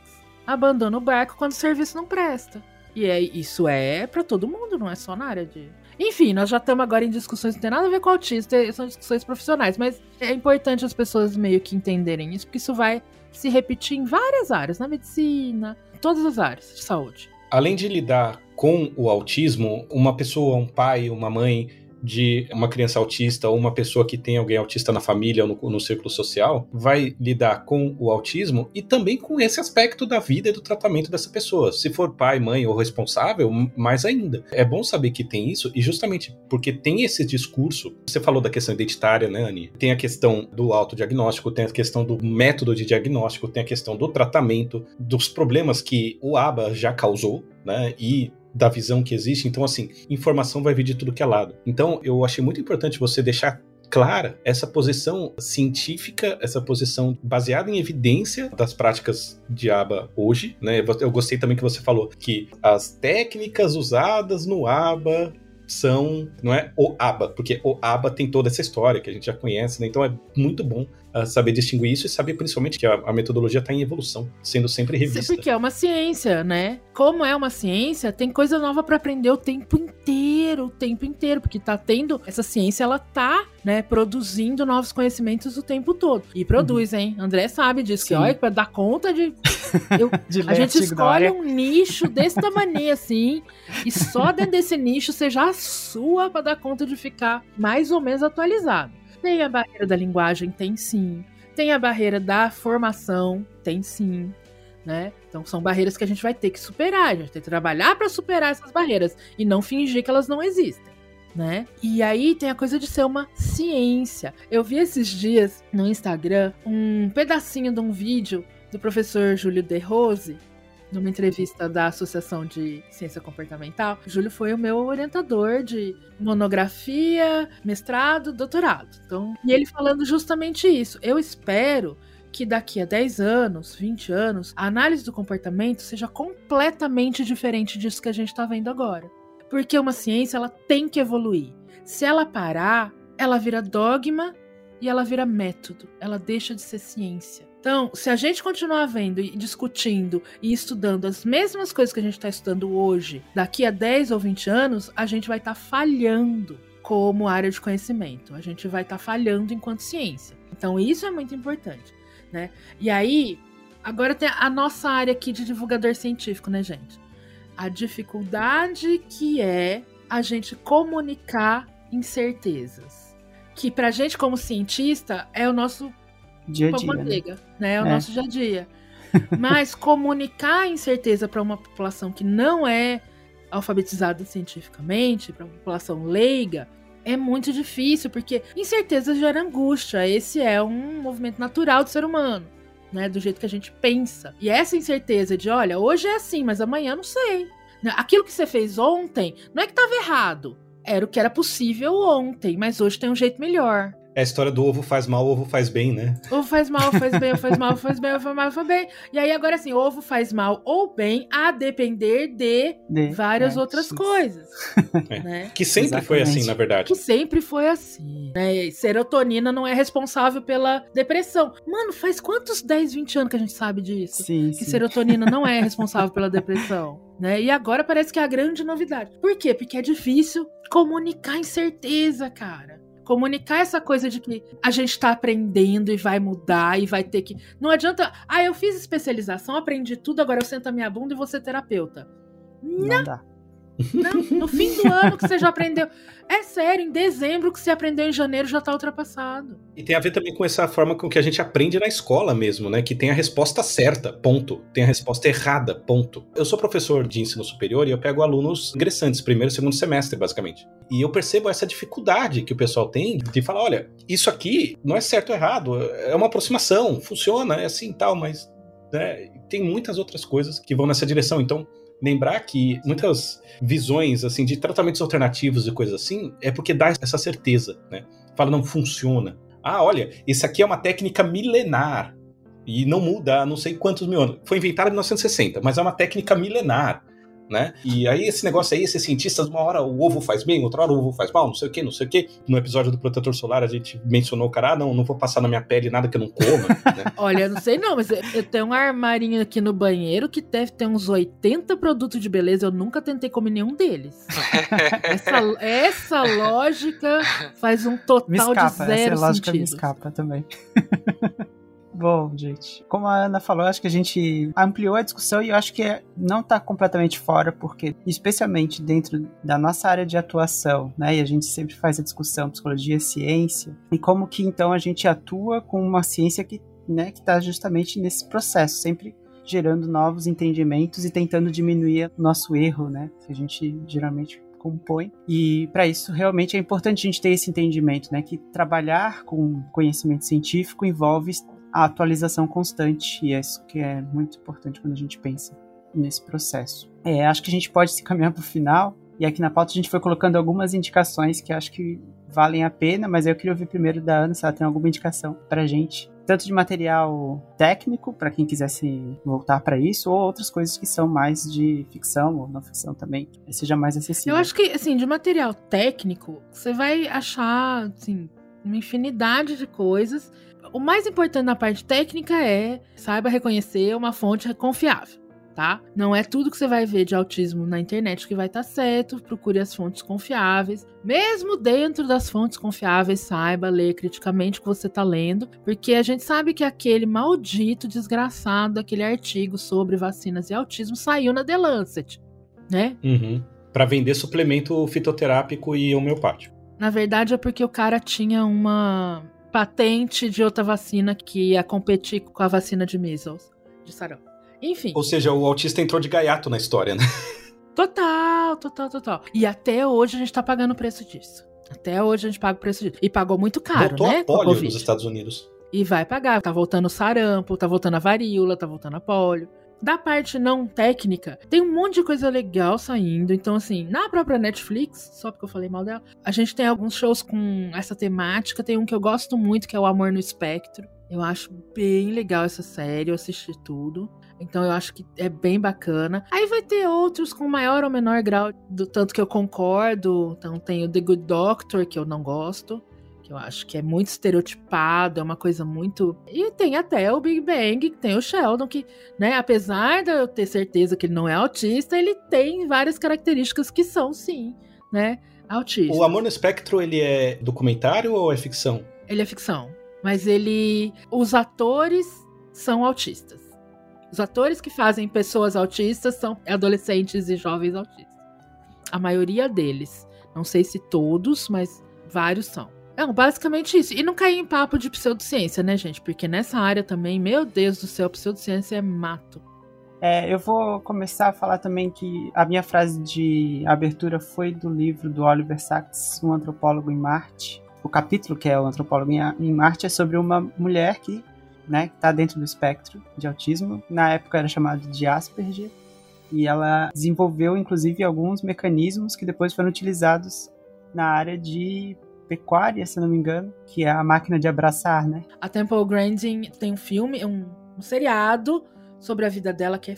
Abandona o barco quando o serviço não presta. E é, isso é para todo mundo, não é só na área de. Enfim, nós já estamos agora em discussões, não tem nada a ver com autista, são discussões profissionais, mas é importante as pessoas meio que entenderem isso, porque isso vai se repetir em várias áreas, na medicina, em todas as áreas de saúde. Além de lidar com o autismo, uma pessoa, um pai, uma mãe de uma criança autista ou uma pessoa que tem alguém autista na família ou no, no, círculo social vai lidar com o autismo e também com esse aspecto da vida e do tratamento dessa pessoa. Se for pai, mãe ou responsável, mais ainda. É bom saber que tem isso e justamente porque tem esse discurso. Você falou da questão identitária, né, Ani? Tem a questão do autodiagnóstico, tem a questão do método de diagnóstico, tem a questão do tratamento, dos problemas que o ABA já causou, né? E da visão que existe. Então, assim, informação vai vir de tudo que é lado. Então, eu achei muito importante você deixar clara essa posição científica, essa posição baseada em evidência das práticas de aba hoje, né? Eu gostei também que você falou que as técnicas usadas no aba são, não é o aba, porque o aba tem toda essa história que a gente já conhece, né? Então é muito bom saber distinguir isso e saber principalmente que a, a metodologia está em evolução, sendo sempre revista. Porque é uma ciência, né? Como é uma ciência, tem coisa nova para aprender o tempo inteiro, o tempo inteiro, porque tá tendo essa ciência, ela tá, né, produzindo novos conhecimentos o tempo todo. E produz, uhum. hein? André sabe disso, Sim. que olha, para dar conta de, eu, a gente escolhe um nicho desse tamanho assim, e só dentro desse nicho você já sua para dar conta de ficar mais ou menos atualizado. Tem a barreira da linguagem? Tem sim. Tem a barreira da formação? Tem sim. Né? Então são barreiras que a gente vai ter que superar, a gente tem que trabalhar para superar essas barreiras e não fingir que elas não existem. Né? E aí tem a coisa de ser uma ciência. Eu vi esses dias no Instagram um pedacinho de um vídeo do professor Júlio De Rose, numa entrevista da Associação de Ciência Comportamental, Júlio foi o meu orientador de monografia, mestrado, doutorado. Então, e ele falando justamente isso. Eu espero que daqui a 10 anos, 20 anos, a análise do comportamento seja completamente diferente disso que a gente está vendo agora. Porque uma ciência ela tem que evoluir. Se ela parar, ela vira dogma e ela vira método. Ela deixa de ser ciência. Então, se a gente continuar vendo e discutindo e estudando as mesmas coisas que a gente está estudando hoje, daqui a 10 ou 20 anos, a gente vai estar tá falhando como área de conhecimento. A gente vai estar tá falhando enquanto ciência. Então, isso é muito importante. Né? E aí, Agora tem a nossa área aqui de divulgador científico, né, gente? A dificuldade que é a gente comunicar incertezas. Que pra gente, como cientista, é o nosso Dia a dia, né? manteiga, né? É o É. nosso dia a dia. Mas comunicar a incerteza para uma população que não é alfabetizada cientificamente, para uma população leiga, é muito difícil, porque incerteza gera angústia. Esse é um movimento natural do ser humano, né? Do jeito que a gente pensa. E essa incerteza de, olha, hoje é assim, mas amanhã não sei. Né? Aquilo que você fez ontem não é que estava errado. Era o que era possível ontem, mas hoje tem um jeito melhor. É a história do ovo faz mal, ovo faz bem, né? Ovo faz mal, faz bem, ovo faz mal, faz bem, ovo faz mal, faz bem. E aí agora assim, ovo faz mal ou bem a depender de De- várias é, outras isso. coisas, É. né? Que sempre foi Exatamente. assim, na verdade. Que sempre foi assim. Né? Serotonina não é responsável pela depressão. Mano, faz quantos 10, 20 anos que a gente sabe disso? Sim, que sim. serotonina não é responsável pela depressão, né? E agora parece que é a grande novidade. Por quê? Porque é difícil comunicar incerteza, cara. Comunicar essa coisa de que a gente tá aprendendo e vai mudar e vai ter que. Não adianta. Ah, eu fiz especialização, aprendi tudo, agora eu sento a minha bunda e vou ser terapeuta. Não dá. Não, no fim do ano que você já aprendeu. É sério, em dezembro que você aprendeu em janeiro já tá ultrapassado. E tem a ver também com essa forma com que a gente aprende na escola mesmo, né? Que tem a resposta certa, ponto. Tem a resposta errada, ponto. Eu sou professor de ensino superior e eu pego alunos ingressantes, primeiro e segundo semestre, basicamente. E eu percebo essa dificuldade que o pessoal tem de falar: olha, isso aqui não é certo ou errado, é uma aproximação, funciona, é assim e tal, mas né, tem muitas outras coisas que vão nessa direção. Então, lembrar que muitas visões assim de tratamentos alternativos e coisas assim é porque dá essa certeza, né? Fala não funciona. Ah, olha, isso aqui é uma técnica milenar e não muda há não sei quantos mil anos. Foi inventada em 1960, mas é uma técnica milenar, né? E aí esse negócio aí, esses cientistas, uma hora o ovo faz bem, outra hora o ovo faz mal, não sei o que, não sei o que. No episódio do protetor solar a gente mencionou, cara, ah, não, não vou passar na minha pele nada que eu não coma, né? Olha, eu não sei não, mas eu- tenho um armarinho aqui no banheiro que deve ter uns 80 produtos de beleza. Eu nunca tentei comer nenhum deles. essa, essa lógica faz um Me total escapa, de zero essa lógica me sentido. escapa também. Bom, gente, como a Ana falou, acho que a gente ampliou a discussão e eu acho que é- não está completamente fora, porque, especialmente dentro da nossa área de atuação, né, e a gente sempre faz a discussão psicologia, ciência, e como que então a gente atua com uma ciência que né, está justamente nesse processo, sempre gerando novos entendimentos e tentando diminuir nosso erro, né, que a gente geralmente compõe. E para isso realmente é importante a gente ter esse entendimento, né, que trabalhar com conhecimento científico envolve a atualização constante e é isso que é muito importante quando a gente pensa nesse processo. É, acho que a gente pode se caminhar para o final e aqui na pauta a gente foi colocando algumas indicações que acho que valem a pena, mas eu queria ouvir primeiro da Ana se ela tem alguma indicação para gente, tanto de material técnico para quem quisesse voltar para isso, ou outras coisas que são mais de ficção ou não ficção também, seja mais acessível. Eu acho que, assim, de material técnico, você vai achar, assim, uma infinidade de coisas. O mais importante na parte técnica é saiba reconhecer uma fonte confiável, tá? Não é tudo que você vai ver de autismo na internet que vai estar certo. Procure as fontes confiáveis. Mesmo dentro das fontes confiáveis, saiba ler criticamente o que você está lendo, porque a gente sabe que aquele maldito, desgraçado, aquele artigo sobre vacinas e autismo saiu na The Lancet, né? Uhum. Para vender suplemento fitoterápico e homeopático. Na verdade é porque o cara tinha uma patente de outra vacina que ia competir com a vacina de measles, de sarampo. Enfim, Ou seja, o autista entrou de gaiato na história, né? total, total, total. E até hoje a gente tá pagando o preço disso. Até hoje a gente paga o preço disso. E pagou muito caro, Voltou né? a polio nos Estados Unidos. E vai pagar. Tá voltando sarampo, tá voltando a varíola, tá voltando a polio. Da parte não técnica, tem um monte de coisa legal saindo. Então, assim, na própria Netflix, só porque eu falei mal dela, a gente tem alguns shows com essa temática. Tem um que eu gosto muito, que é o Amor no Espectro. Eu acho bem legal essa série, eu assisti tudo. Então eu acho que é bem bacana. Aí vai ter outros com maior ou menor grau do tanto que eu concordo. Então tem o The Good Doctor, que eu não gosto que eu acho que é muito estereotipado, é uma coisa muito. E tem até o Big Bang, que tem o Sheldon, que, né, apesar de eu ter certeza que ele não é autista, ele tem várias características que são, sim, né, autistas. O Amor no Espectro, ele é documentário ou é ficção? Ele é ficção, mas ele. Os atores são autistas. Os atores que fazem pessoas autistas são adolescentes e jovens autistas. A maioria deles. Não sei se todos, mas vários são. Não, basicamente isso. E não cair em papo de pseudociência, né, gente? Porque nessa área também, meu Deus do céu, pseudociência é mato. É, eu vou começar a falar também que a minha frase de abertura foi do livro do Oliver Sacks, Um Antropólogo em Marte. O capítulo que é o Antropólogo em Marte é sobre uma mulher que né, está dentro do espectro de autismo. Na época era chamado de Asperger. E ela desenvolveu, inclusive, alguns mecanismos que depois foram utilizados na área de pecuária, se não me engano, que é a máquina de abraçar, né? A Temple Grandin tem um filme, um, um seriado sobre a vida dela que é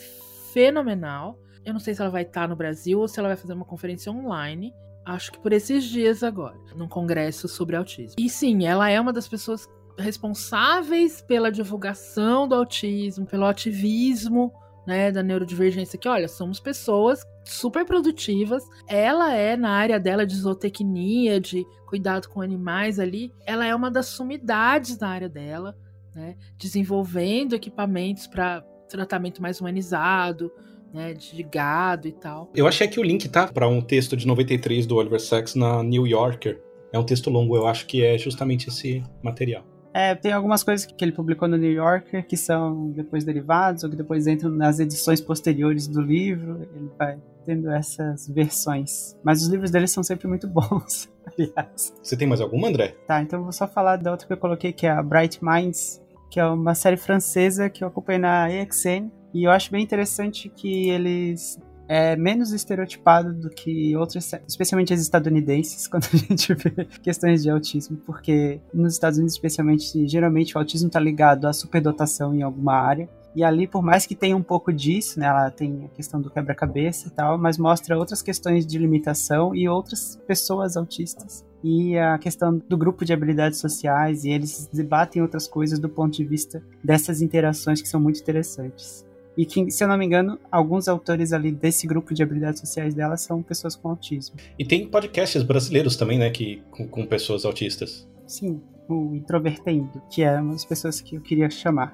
fenomenal. Eu não sei se ela vai estar no Brasil ou se ela vai fazer uma conferência online. Acho que por esses dias agora, num congresso sobre autismo. E sim, ela é uma das pessoas responsáveis pela divulgação do autismo, pelo ativismo né, da neurodivergência, que olha, somos pessoas super produtivas. Ela é na área dela de zootecnia, de cuidado com animais ali, ela é uma das sumidades na área dela, né, desenvolvendo equipamentos para tratamento mais humanizado, né, de gado e tal. Eu achei que o link tá para um texto de 93 do Oliver Sacks na New Yorker. É um texto longo, eu acho que é justamente esse material. É, tem algumas coisas que ele publicou no New Yorker que são depois derivados ou que depois entram nas edições posteriores do livro. Ele vai tendo essas versões. Mas os livros dele são sempre muito bons, aliás. Você tem mais alguma, André? Tá, então eu vou só falar da outra que eu coloquei, que é a Bright Minds, que é uma série francesa que eu acompanhei na EXN. E eu acho bem interessante que eles é menos estereotipado do que outras, especialmente as estadunidenses, quando a gente vê questões de autismo, porque nos Estados Unidos, especialmente, geralmente o autismo está ligado à superdotação em alguma área. E ali, por mais que tenha um pouco disso, né, ela tem a questão do quebra-cabeça e tal, mas mostra outras questões de limitação e outras pessoas autistas. E a questão do grupo de habilidades sociais, e eles debatem outras coisas do ponto de vista dessas interações que são muito interessantes. E que, se eu não me engano, alguns autores ali desse grupo de habilidades sociais dela são pessoas com autismo. E tem podcasts brasileiros também, né, que, com, com pessoas autistas. Sim, o Introvertendo, que é uma das pessoas que eu queria chamar.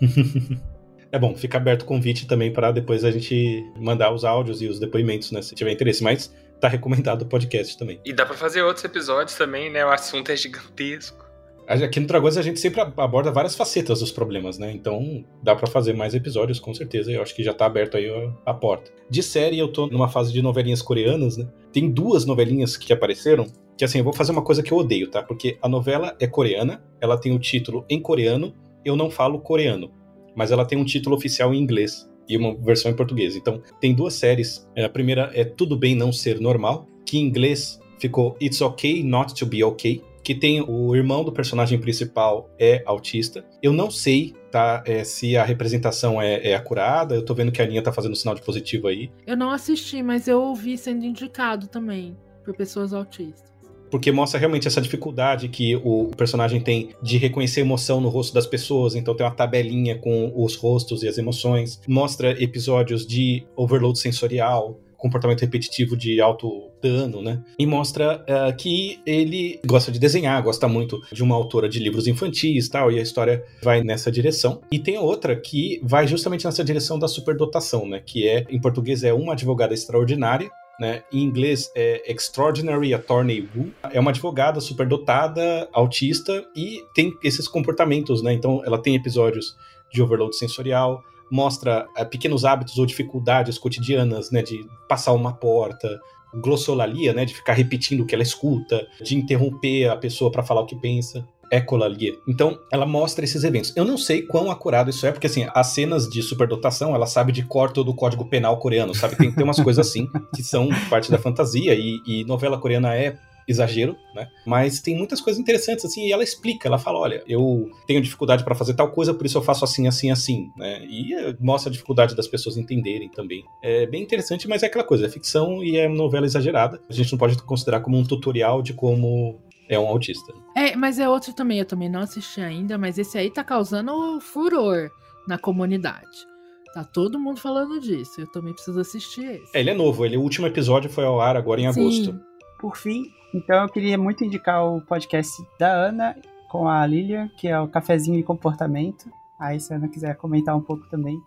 É bom, fica aberto o convite também para depois a gente mandar os áudios e os depoimentos, né? Se tiver interesse. Mas tá recomendado o podcast também. E dá para fazer outros episódios também, né? O assunto é gigantesco. Aqui no Dragões a gente sempre aborda várias facetas dos problemas, né? Então dá para fazer mais episódios, com certeza. Eu acho que já tá aberto aí a, a, porta. De série, eu tô numa fase de novelinhas coreanas, né? Tem duas novelinhas que apareceram. Que assim, eu vou fazer uma coisa que eu odeio, tá? Porque a novela é coreana, ela tem o título em coreano, eu não falo coreano, mas ela tem um título oficial em inglês e uma versão em português. Então, tem duas séries. A primeira é Tudo Bem Não Ser Normal, que em inglês ficou It's Okay Not to Be Okay que tem o irmão do personagem principal é autista. Eu não sei, tá, é, se a representação é, é, acurada. Eu tô vendo que a Aninha tá fazendo um sinal de positivo aí. Eu não assisti, mas eu ouvi sendo indicado também por pessoas autistas. Porque mostra realmente essa dificuldade que o personagem tem de reconhecer emoção no rosto das pessoas, então tem uma tabelinha com os rostos e as emoções. Mostra episódios de overload sensorial, comportamento repetitivo de alto dano, né? E mostra uh, que ele gosta de desenhar, gosta muito de uma autora de livros infantis e tal, e a história vai nessa direção. E tem outra que vai justamente nessa direção da superdotação, né? Que é, em português, é uma advogada extraordinária, né? Em inglês é Extraordinary Attorney Woo. É uma advogada superdotada, autista e tem esses comportamentos, né? Então ela tem episódios de overload sensorial, mostra é, pequenos hábitos ou dificuldades cotidianas, né, de passar uma porta, glossolalia, né, de ficar repetindo o que ela escuta, de interromper a pessoa para falar o que pensa. Ecolalia. Então, ela mostra esses eventos. Eu não sei quão acurado isso é, porque assim, as cenas de superdotação, ela sabe de cor todo o código penal coreano, sabe? Tem, tem umas coisas assim, que são parte da fantasia, e, e novela coreana é exagero, né? Mas tem muitas coisas interessantes assim, e ela explica, ela fala, olha, eu tenho dificuldade para fazer tal coisa, por isso eu faço assim, assim, assim, né? E eh, mostra a dificuldade das pessoas entenderem também. É bem interessante, mas é aquela coisa, é ficção e é novela exagerada. A gente não pode considerar como um tutorial de como é um autista. É, mas é outro também, eu também não assisti ainda, mas esse aí tá causando furor na comunidade. Tá todo mundo falando disso. Eu também preciso assistir esse. É, ele é novo. Ele, o último episódio foi ao ar agora em Sim. agosto. Por fim, então eu queria muito indicar o podcast da Ana com a Lilian, que é o Cafezinho e Comportamento, Aí, se a Ana quiser comentar um pouco também.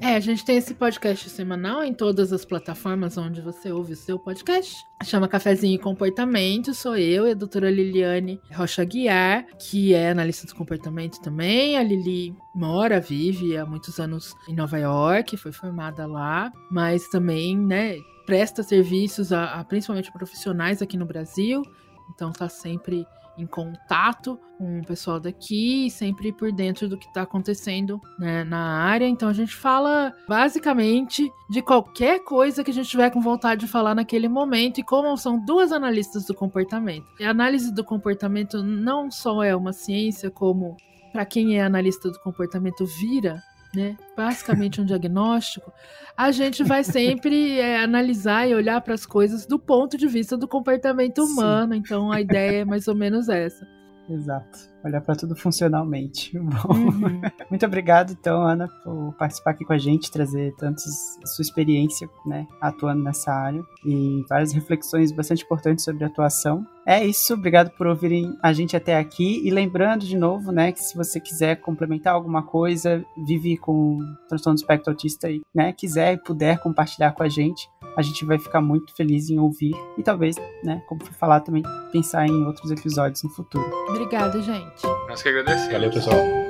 É, a gente tem esse podcast semanal em todas as plataformas onde você ouve o seu podcast. Chama Cafezinho e Comportamento. Sou eu e a doutora Liliane Rocha Guiar, que é analista do comportamento também. A Lili mora, vive há muitos anos em Nova York, foi formada lá, mas também, né, presta serviços a, a principalmente profissionais aqui no Brasil. Então tá sempre em contato com o pessoal daqui, sempre por dentro do que está acontecendo né, na área. Então a gente fala basicamente de qualquer coisa que a gente tiver com vontade de falar naquele momento. E como são duas analistas do comportamento, a análise do comportamento não só é uma ciência, como para quem é analista do comportamento vira né? Basicamente um diagnóstico, a gente vai sempre é, analisar e olhar para as coisas do ponto de vista do comportamento humano. Sim. Então a ideia é mais ou menos essa. Exato. Olhar para tudo funcionalmente. Bom, uhum. muito obrigado, então, Ana, por participar aqui com a gente, trazer tantos sua experiência, né, atuando nessa área e várias reflexões bastante importantes sobre atuação. É isso, obrigado por ouvirem a gente até aqui e lembrando de novo, né, que se você quiser complementar alguma coisa, vive com transtorno do espectro autista e, né, quiser e puder compartilhar com a gente, a gente vai ficar muito feliz em ouvir e talvez, né, como foi falar também, pensar em outros episódios no futuro. Obrigada, gente. Nós que agradecemos. Valeu, pessoal.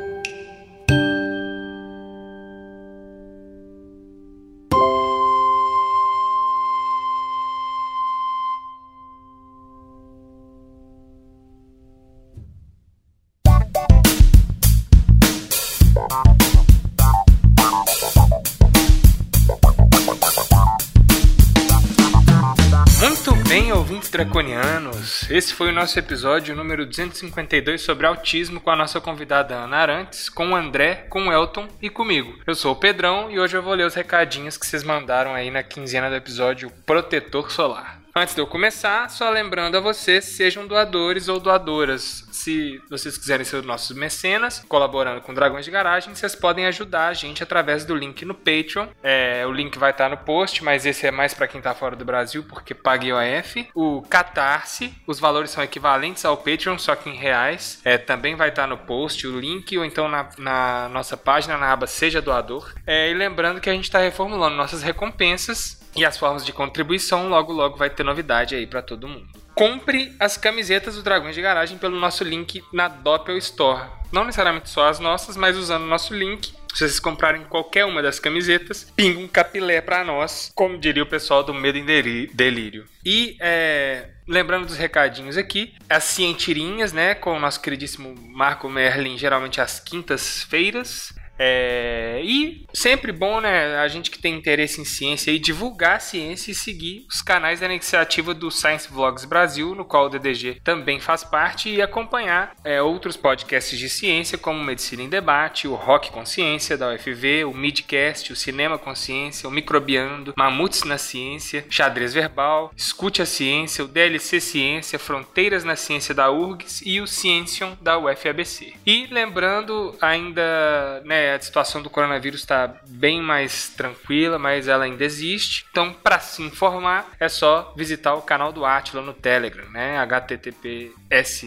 Draconianos! Esse foi o nosso episódio número 252 sobre autismo com a nossa convidada Ana Arantes, com o André, com o Elton e comigo. Eu sou o Pedrão e hoje eu vou ler os recadinhos que vocês mandaram aí na quinzena do episódio Protetor Solar. Antes de eu começar, só lembrando a vocês, sejam doadores ou doadoras. Se vocês quiserem ser nossos mecenas, colaborando com Dragões de Garagem, vocês podem ajudar a gente através do link no Patreon. É, o link vai estar no post, mas esse é mais para quem está fora do Brasil, porque paga IOF. O Catarse, os valores são equivalentes ao Patreon, só que em reais. É, também vai estar no post o link, ou então na, na nossa página, na aba Seja Doador. É, e lembrando que a gente está reformulando nossas recompensas e as formas de contribuição, logo logo vai ter novidade aí para todo mundo. Compre as camisetas do Dragões de Garagem pelo nosso link na Doppel Store. Não necessariamente só as nossas, mas usando o nosso link. Se vocês comprarem qualquer uma das camisetas, pinga um capilé para nós, como diria o pessoal do Medo em Delírio. E é, lembrando dos recadinhos aqui, as cientirinhas, né, com o nosso queridíssimo Marco Merlin, geralmente às quintas-feiras. É, e sempre bom, né, a gente que tem interesse em ciência e divulgar a ciência e seguir os canais da iniciativa do Science Vlogs Brasil, no qual o DDG também faz parte, e acompanhar é, outros podcasts de ciência, como Medicina em Debate, o Rock Consciência da UFV, o Midcast, o Cinema Consciência, o Microbiando, Mamutes na Ciência, Xadrez Verbal, Escute a Ciência, o DLC Ciência, Fronteiras na Ciência da URGS e o Ciencion da UFABC. E lembrando ainda, né, a situação do coronavírus está bem mais tranquila, mas ela ainda existe. Então, para se informar, é só visitar o canal do Atila no Telegram, né? https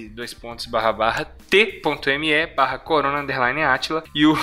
t.me barra e o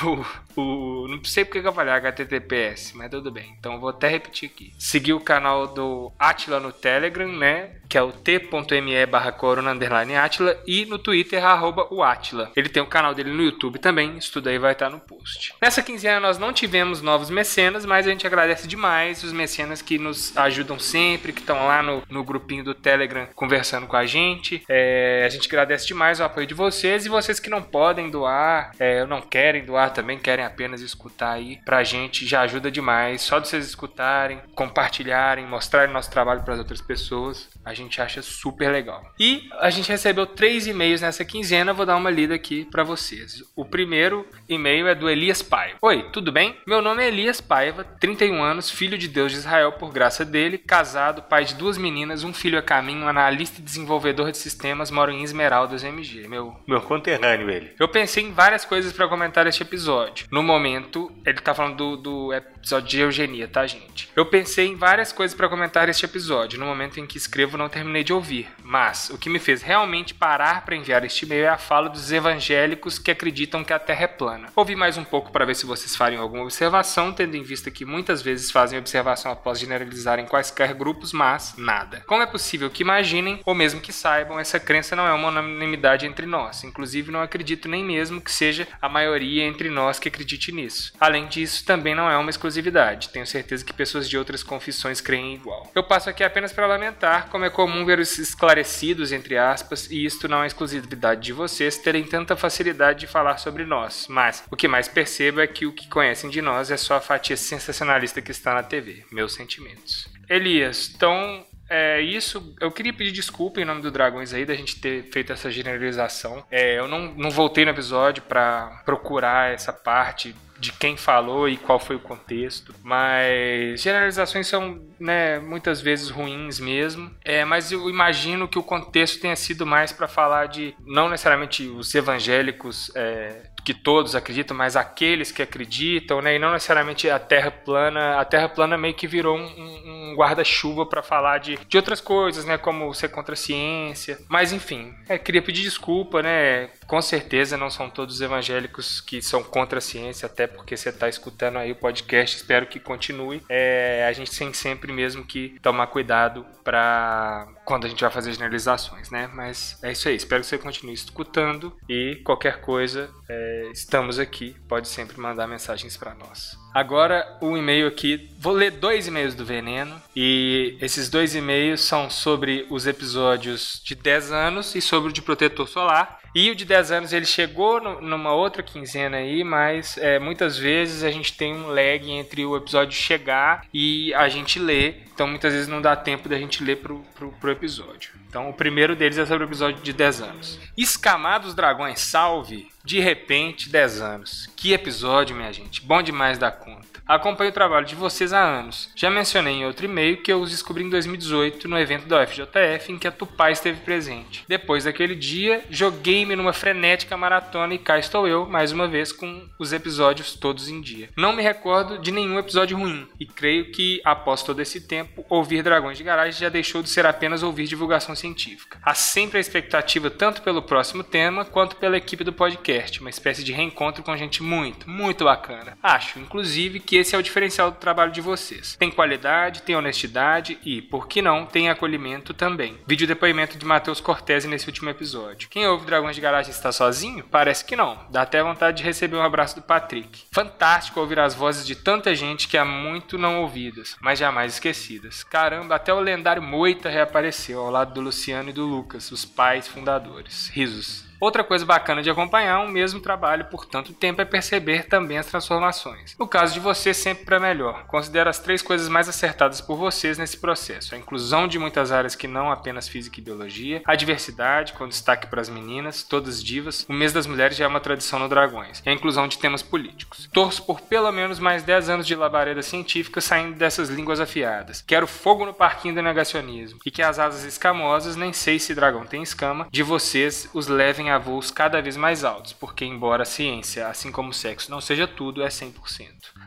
o. Não sei porque eu falei HTTPS, mas tudo bem. Então vou até repetir aqui. Seguir o canal do Atila no Telegram, né? Que é o t.me barra corona underline Atila. E no Twitter, arroba o Atila. Ele tem o canal dele no YouTube também. Isso tudo aí vai estar no post. Nessa quinzena nós não tivemos novos mecenas, mas a gente agradece demais os mecenas que nos ajudam sempre, que estão lá no, no grupinho do Telegram conversando com a gente. É, a gente agradece demais o apoio de vocês e vocês que não podem doar, é, não querem doar também, querem apenas escutar aí, pra gente já ajuda demais. Só de vocês escutarem, compartilharem, mostrarem nosso trabalho para as outras pessoas, a gente acha super legal. E a gente recebeu três e-mails nessa quinzena, vou dar uma lida aqui para vocês. O primeiro e-mail é do Elias Paiva. Oi, tudo bem? Meu nome é Elias Paiva, 31 anos, filho de Deus de Israel por graça dele, casado, pai de duas meninas, um filho a caminho, analista e desenvolvedor de sistemas, moro em Esmeraldas MG. Meu, meu conterrâneo ele. Eu pensei em várias coisas para comentar este episódio. No momento, ele tá falando do, do episódio de eugenia, tá, gente? Eu pensei em várias coisas para comentar neste episódio. No momento em que escrevo, não terminei de ouvir. Mas o que me fez realmente parar para enviar este e-mail é a fala dos evangélicos que acreditam que a Terra é plana. Ouvi mais um pouco para ver se vocês fariam alguma observação, tendo em vista que muitas vezes fazem observação após generalizarem quaisquer grupos, mas nada. Como é possível que imaginem, ou mesmo que saibam, essa crença não é uma unanimidade entre nós. Inclusive, não acredito nem mesmo que seja a maioria entre nós que acredite nisso. Além disso, também não é uma exclusividade. Tenho certeza que pessoas de outras confissões creem igual. Eu passo aqui apenas para lamentar como é comum ver os esclarecidos, entre aspas, e isto não é exclusividade de vocês terem tanta facilidade de falar sobre nós. Mas o que mais percebo é que o que conhecem de nós é só a fatia sensacionalista que está na TV. Meus sentimentos. Elias, então é isso. Eu queria pedir desculpa em nome do Dragões aí da gente ter feito essa generalização. É, eu não, não voltei no episódio para procurar essa parte de quem falou e qual foi o contexto. Mas generalizações são, né, muitas vezes ruins mesmo. É, mas eu imagino que o contexto tenha sido mais para falar de não necessariamente os evangélicos é, que todos acreditam, mas aqueles que acreditam, né? E não necessariamente a Terra plana. A Terra plana meio que virou um, um guarda-chuva para falar de, de outras coisas, né? Como ser contra a ciência. Mas enfim, é, queria pedir desculpa, né? Com certeza não são todos evangélicos que são contra a ciência, até porque você está escutando aí o podcast, espero que continue. É, a gente tem sempre mesmo que tomar cuidado para quando a gente vai fazer generalizações, né? Mas é isso aí, espero que você continue escutando e qualquer coisa, é, estamos aqui, pode sempre mandar mensagens para nós. Agora o e-mail aqui, vou ler dois e-mails do Veneno e esses dois e-mails são sobre os episódios de 10 anos e sobre o de protetor solar. E o de 10 anos ele chegou no, numa outra quinzena aí, mas é, muitas vezes a gente tem um lag entre o episódio chegar e a gente ler. Então muitas vezes não dá tempo da gente ler pro, pro, pro episódio. Então o primeiro deles é sobre o episódio de 10 anos. Escamados Dragões, salve! De repente, 10 anos. Que episódio, minha gente. Bom demais da conta. Acompanho o trabalho de vocês há anos. Já mencionei em outro e-mail que eu os descobri em 2018 no evento da UFJF em que a Tupá esteve presente. Depois daquele dia, joguei-me numa frenética maratona e cá estou eu, mais uma vez, com os episódios todos em dia. Não me recordo de nenhum episódio ruim e creio que, após todo esse tempo, ouvir Dragões de Garagem já deixou de ser apenas ouvir divulgação científica. Há sempre a expectativa tanto pelo próximo tema quanto pela equipe do podcast, uma espécie de reencontro com gente muito, muito bacana. Acho, inclusive, que esse é o diferencial do trabalho de vocês. Tem qualidade, tem honestidade e, por que não, tem acolhimento também. Vídeo depoimento de Matheus Cortese nesse último episódio. Quem ouve Dragões de Garagem está sozinho? Parece que não. Dá até vontade de receber um abraço do Patrick. Fantástico ouvir as vozes de tanta gente que há muito não ouvidas, mas jamais esquecidas. Caramba, até o lendário Moita reapareceu ao lado do Luciano e do Lucas, os pais fundadores. Risos. Outra coisa bacana de acompanhar um mesmo trabalho por tanto tempo é perceber também as transformações. No caso de você, sempre para melhor. Considero as três coisas mais acertadas por vocês nesse processo: a inclusão de muitas áreas que não apenas física e biologia, a diversidade, com destaque para as meninas, todas divas. O mês das mulheres já é uma tradição no Dragões, e a inclusão de temas políticos. Torço por pelo menos mais 10 anos de labareda científica saindo dessas línguas afiadas. Quero fogo no parquinho do negacionismo e que as asas escamosas, nem sei se dragão tem escama, de vocês os levem voos cada vez mais altos, porque embora a ciência, assim como o sexo, não seja tudo, é 100%.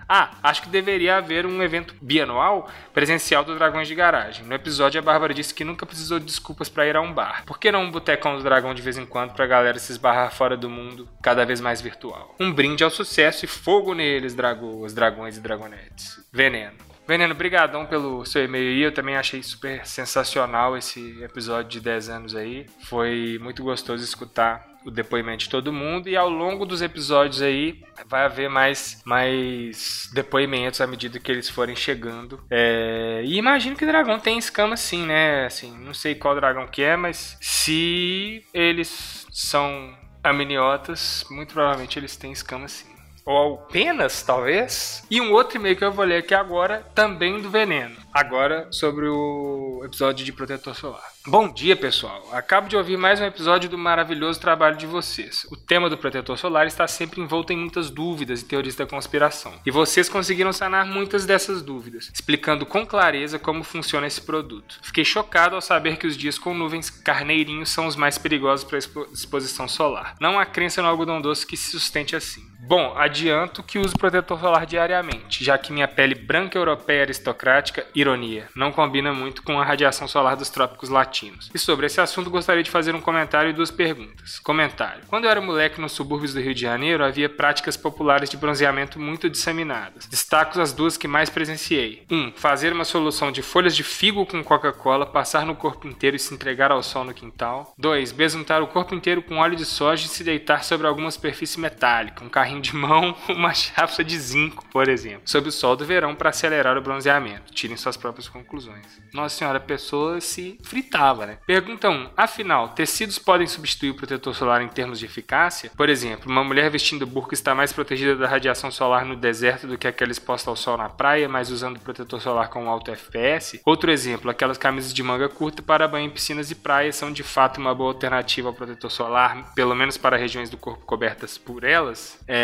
Ah, acho que deveria haver um evento bianual presencial do Dragões de Garagem. No episódio, a Bárbara disse que nunca precisou de desculpas para ir a um bar. Por que não um botecão do dragão de vez em quando pra galera se esbarrar fora do mundo, cada vez mais virtual? Um brinde ao sucesso e fogo neles, dragões e dragonetes. Veneno. Veneno, brigadão pelo seu e-mail aí. Eu também achei super sensacional esse episódio de 10 anos aí. Foi muito gostoso escutar o depoimento de todo mundo e ao longo dos episódios aí vai haver mais, mais depoimentos à medida que eles forem chegando. É, e imagino que dragão tem escama sim, né? Assim, não sei qual dragão que é, mas se eles são aminiotas, muito provavelmente eles têm escama sim ou penas, talvez. E um outro e-mail que eu vou ler aqui agora, também do veneno. Agora sobre o episódio de protetor solar. Bom dia, pessoal. Acabo de ouvir mais um episódio do maravilhoso trabalho de vocês. O tema do protetor solar está sempre envolto em muitas dúvidas e teorias da conspiração. E vocês conseguiram sanar muitas dessas dúvidas, explicando com clareza como funciona esse produto. Fiquei chocado ao saber que os dias com nuvens carneirinhos são os mais perigosos para a exposição solar. Não há crença no algodão doce que se sustente assim. Bom, adianto que uso protetor solar diariamente, já que minha pele branca europeia aristocrática, ironia, não combina muito com a radiação solar dos trópicos latinos. E sobre esse assunto gostaria de fazer um comentário e duas perguntas. Comentário. Quando eu era moleque nos subúrbios do Rio de Janeiro, havia práticas populares de bronzeamento muito disseminadas. Destaco as duas que mais presenciei. 1. Um, fazer uma solução de folhas de figo com Coca-Cola, passar no corpo inteiro e se entregar ao sol no quintal. 2. Besuntar o corpo inteiro com óleo de soja e se deitar sobre alguma superfície metálica, um carrinho de mão, uma chapa de zinco, por exemplo, sob o sol do verão para acelerar o bronzeamento. Tirem suas próprias conclusões. Nossa senhora, a pessoa se fritava, né? Pergunta 1. Afinal, tecidos podem substituir o protetor solar em termos de eficácia? Por exemplo, uma mulher vestindo burca está mais protegida da radiação solar no deserto do que aquela exposta ao sol na praia, mas usando protetor solar com alto FPS? Outro exemplo, aquelas camisas de manga curta para banho em piscinas e praias são de fato uma boa alternativa ao protetor solar, pelo menos para regiões do corpo cobertas por elas? É,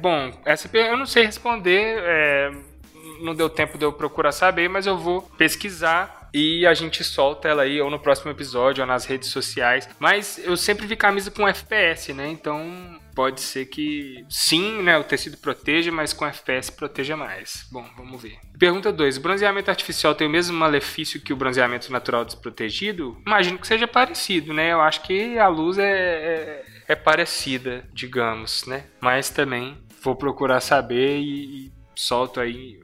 bom, essa eu não sei responder, é, não deu tempo de eu procurar saber, mas eu vou pesquisar e a gente solta ela aí ou no próximo episódio ou nas redes sociais. Mas eu sempre vi camisa com FPS, né? Então pode ser que sim, né, o tecido proteja, mas com FPS proteja mais. Bom, vamos ver. Pergunta 2. O bronzeamento artificial tem o mesmo malefício que o bronzeamento natural desprotegido? Imagino que seja parecido, né? Eu acho que a luz é, é, é parecida, digamos, né? Mas também vou procurar saber e, e solto aí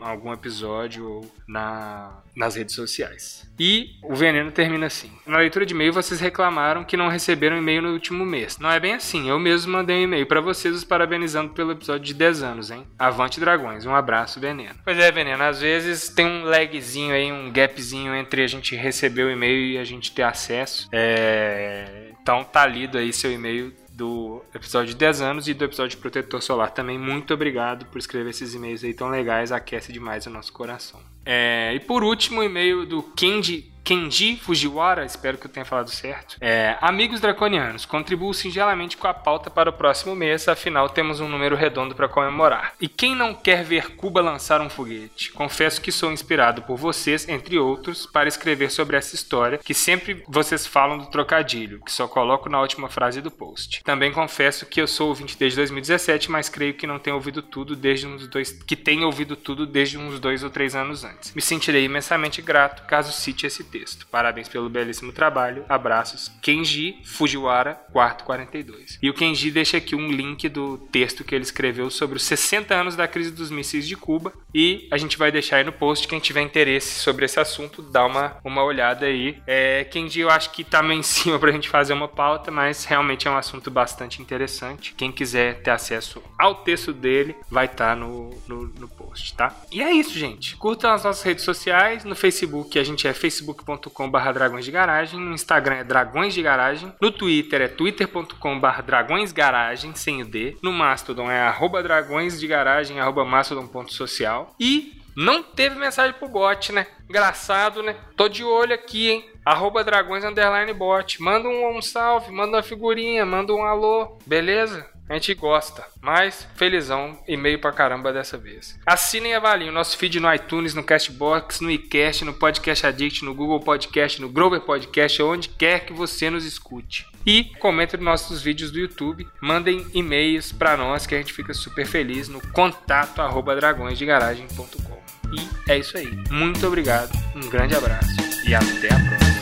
algum episódio ou na, nas redes sociais. E o veneno termina assim. Na leitura de e-mail, vocês reclamaram que não receberam e-mail no último mês. Não é bem assim. Eu mesmo mandei um e-mail para vocês os parabenizando pelo episódio de 10 anos, hein? Avante Dragões. Um abraço, Veneno. Pois é, Veneno. Às vezes tem um lagzinho aí, um gapzinho entre a gente receber o e-mail e a gente ter acesso. É... Então tá lido aí seu e-mail do episódio de 10 anos e do episódio Protetor Solar também. Muito obrigado por escrever esses e-mails aí tão legais, aquece demais o nosso coração. É, e por último, o e-mail do Kenji Kenji Fujiwara, espero que eu tenha falado certo. É, amigos draconianos, contribuo singelamente com a pauta para o próximo mês, afinal temos um número redondo para comemorar. E quem não quer ver Cuba lançar um foguete? Confesso que sou inspirado por vocês, entre outros, para escrever sobre essa história, que sempre vocês falam do trocadilho, que só coloco na última frase do post. Também confesso que eu sou ouvinte desde 2017, mas creio que não tenho ouvido tudo desde uns dois. que tenho ouvido tudo desde uns dois ou três anos antes. Me sentirei imensamente grato caso cite esse texto texto. Parabéns pelo belíssimo trabalho. Abraços. Kenji Fujiwara, quarto 42. E o Kenji deixa aqui um link do texto que ele escreveu sobre os 60 anos da crise dos mísseis de Cuba. E a gente vai deixar aí no post. Quem tiver interesse sobre esse assunto, dá uma, uma olhada aí. É, Kenji, eu acho que tá meio em cima pra gente fazer uma pauta, mas realmente é um assunto bastante interessante. Quem quiser ter acesso ao texto dele, vai estar tá no, no, no post, tá? E é isso, gente. Curtam as nossas redes sociais. No Facebook, a gente é facebook.com twitter.com.br dragões de garagem, no Instagram é dragões de garagem, no Twitter é twitter.com.br dragões garagem, sem o D, no Mastodon é arroba dragões de garagem, arroba mastodon.social e não teve mensagem pro bot, né? Engraçado, né? Tô de olho aqui, hein? Arroba dragões underline bot. Manda um, um salve, manda uma figurinha, manda um alô, beleza? A gente gosta, mas felizão e meio pra caramba dessa vez. Assinem e avaliem o nosso feed no iTunes, no Castbox, no iCast, no Podcast Addict, no Google Podcast, no Grover Podcast, onde quer que você nos escute. E comentem nos nossos vídeos do YouTube, mandem e-mails para nós que a gente fica super feliz no contato arroba dragõesdegaragem.com. E é isso aí. Muito obrigado, um grande abraço e até a próxima.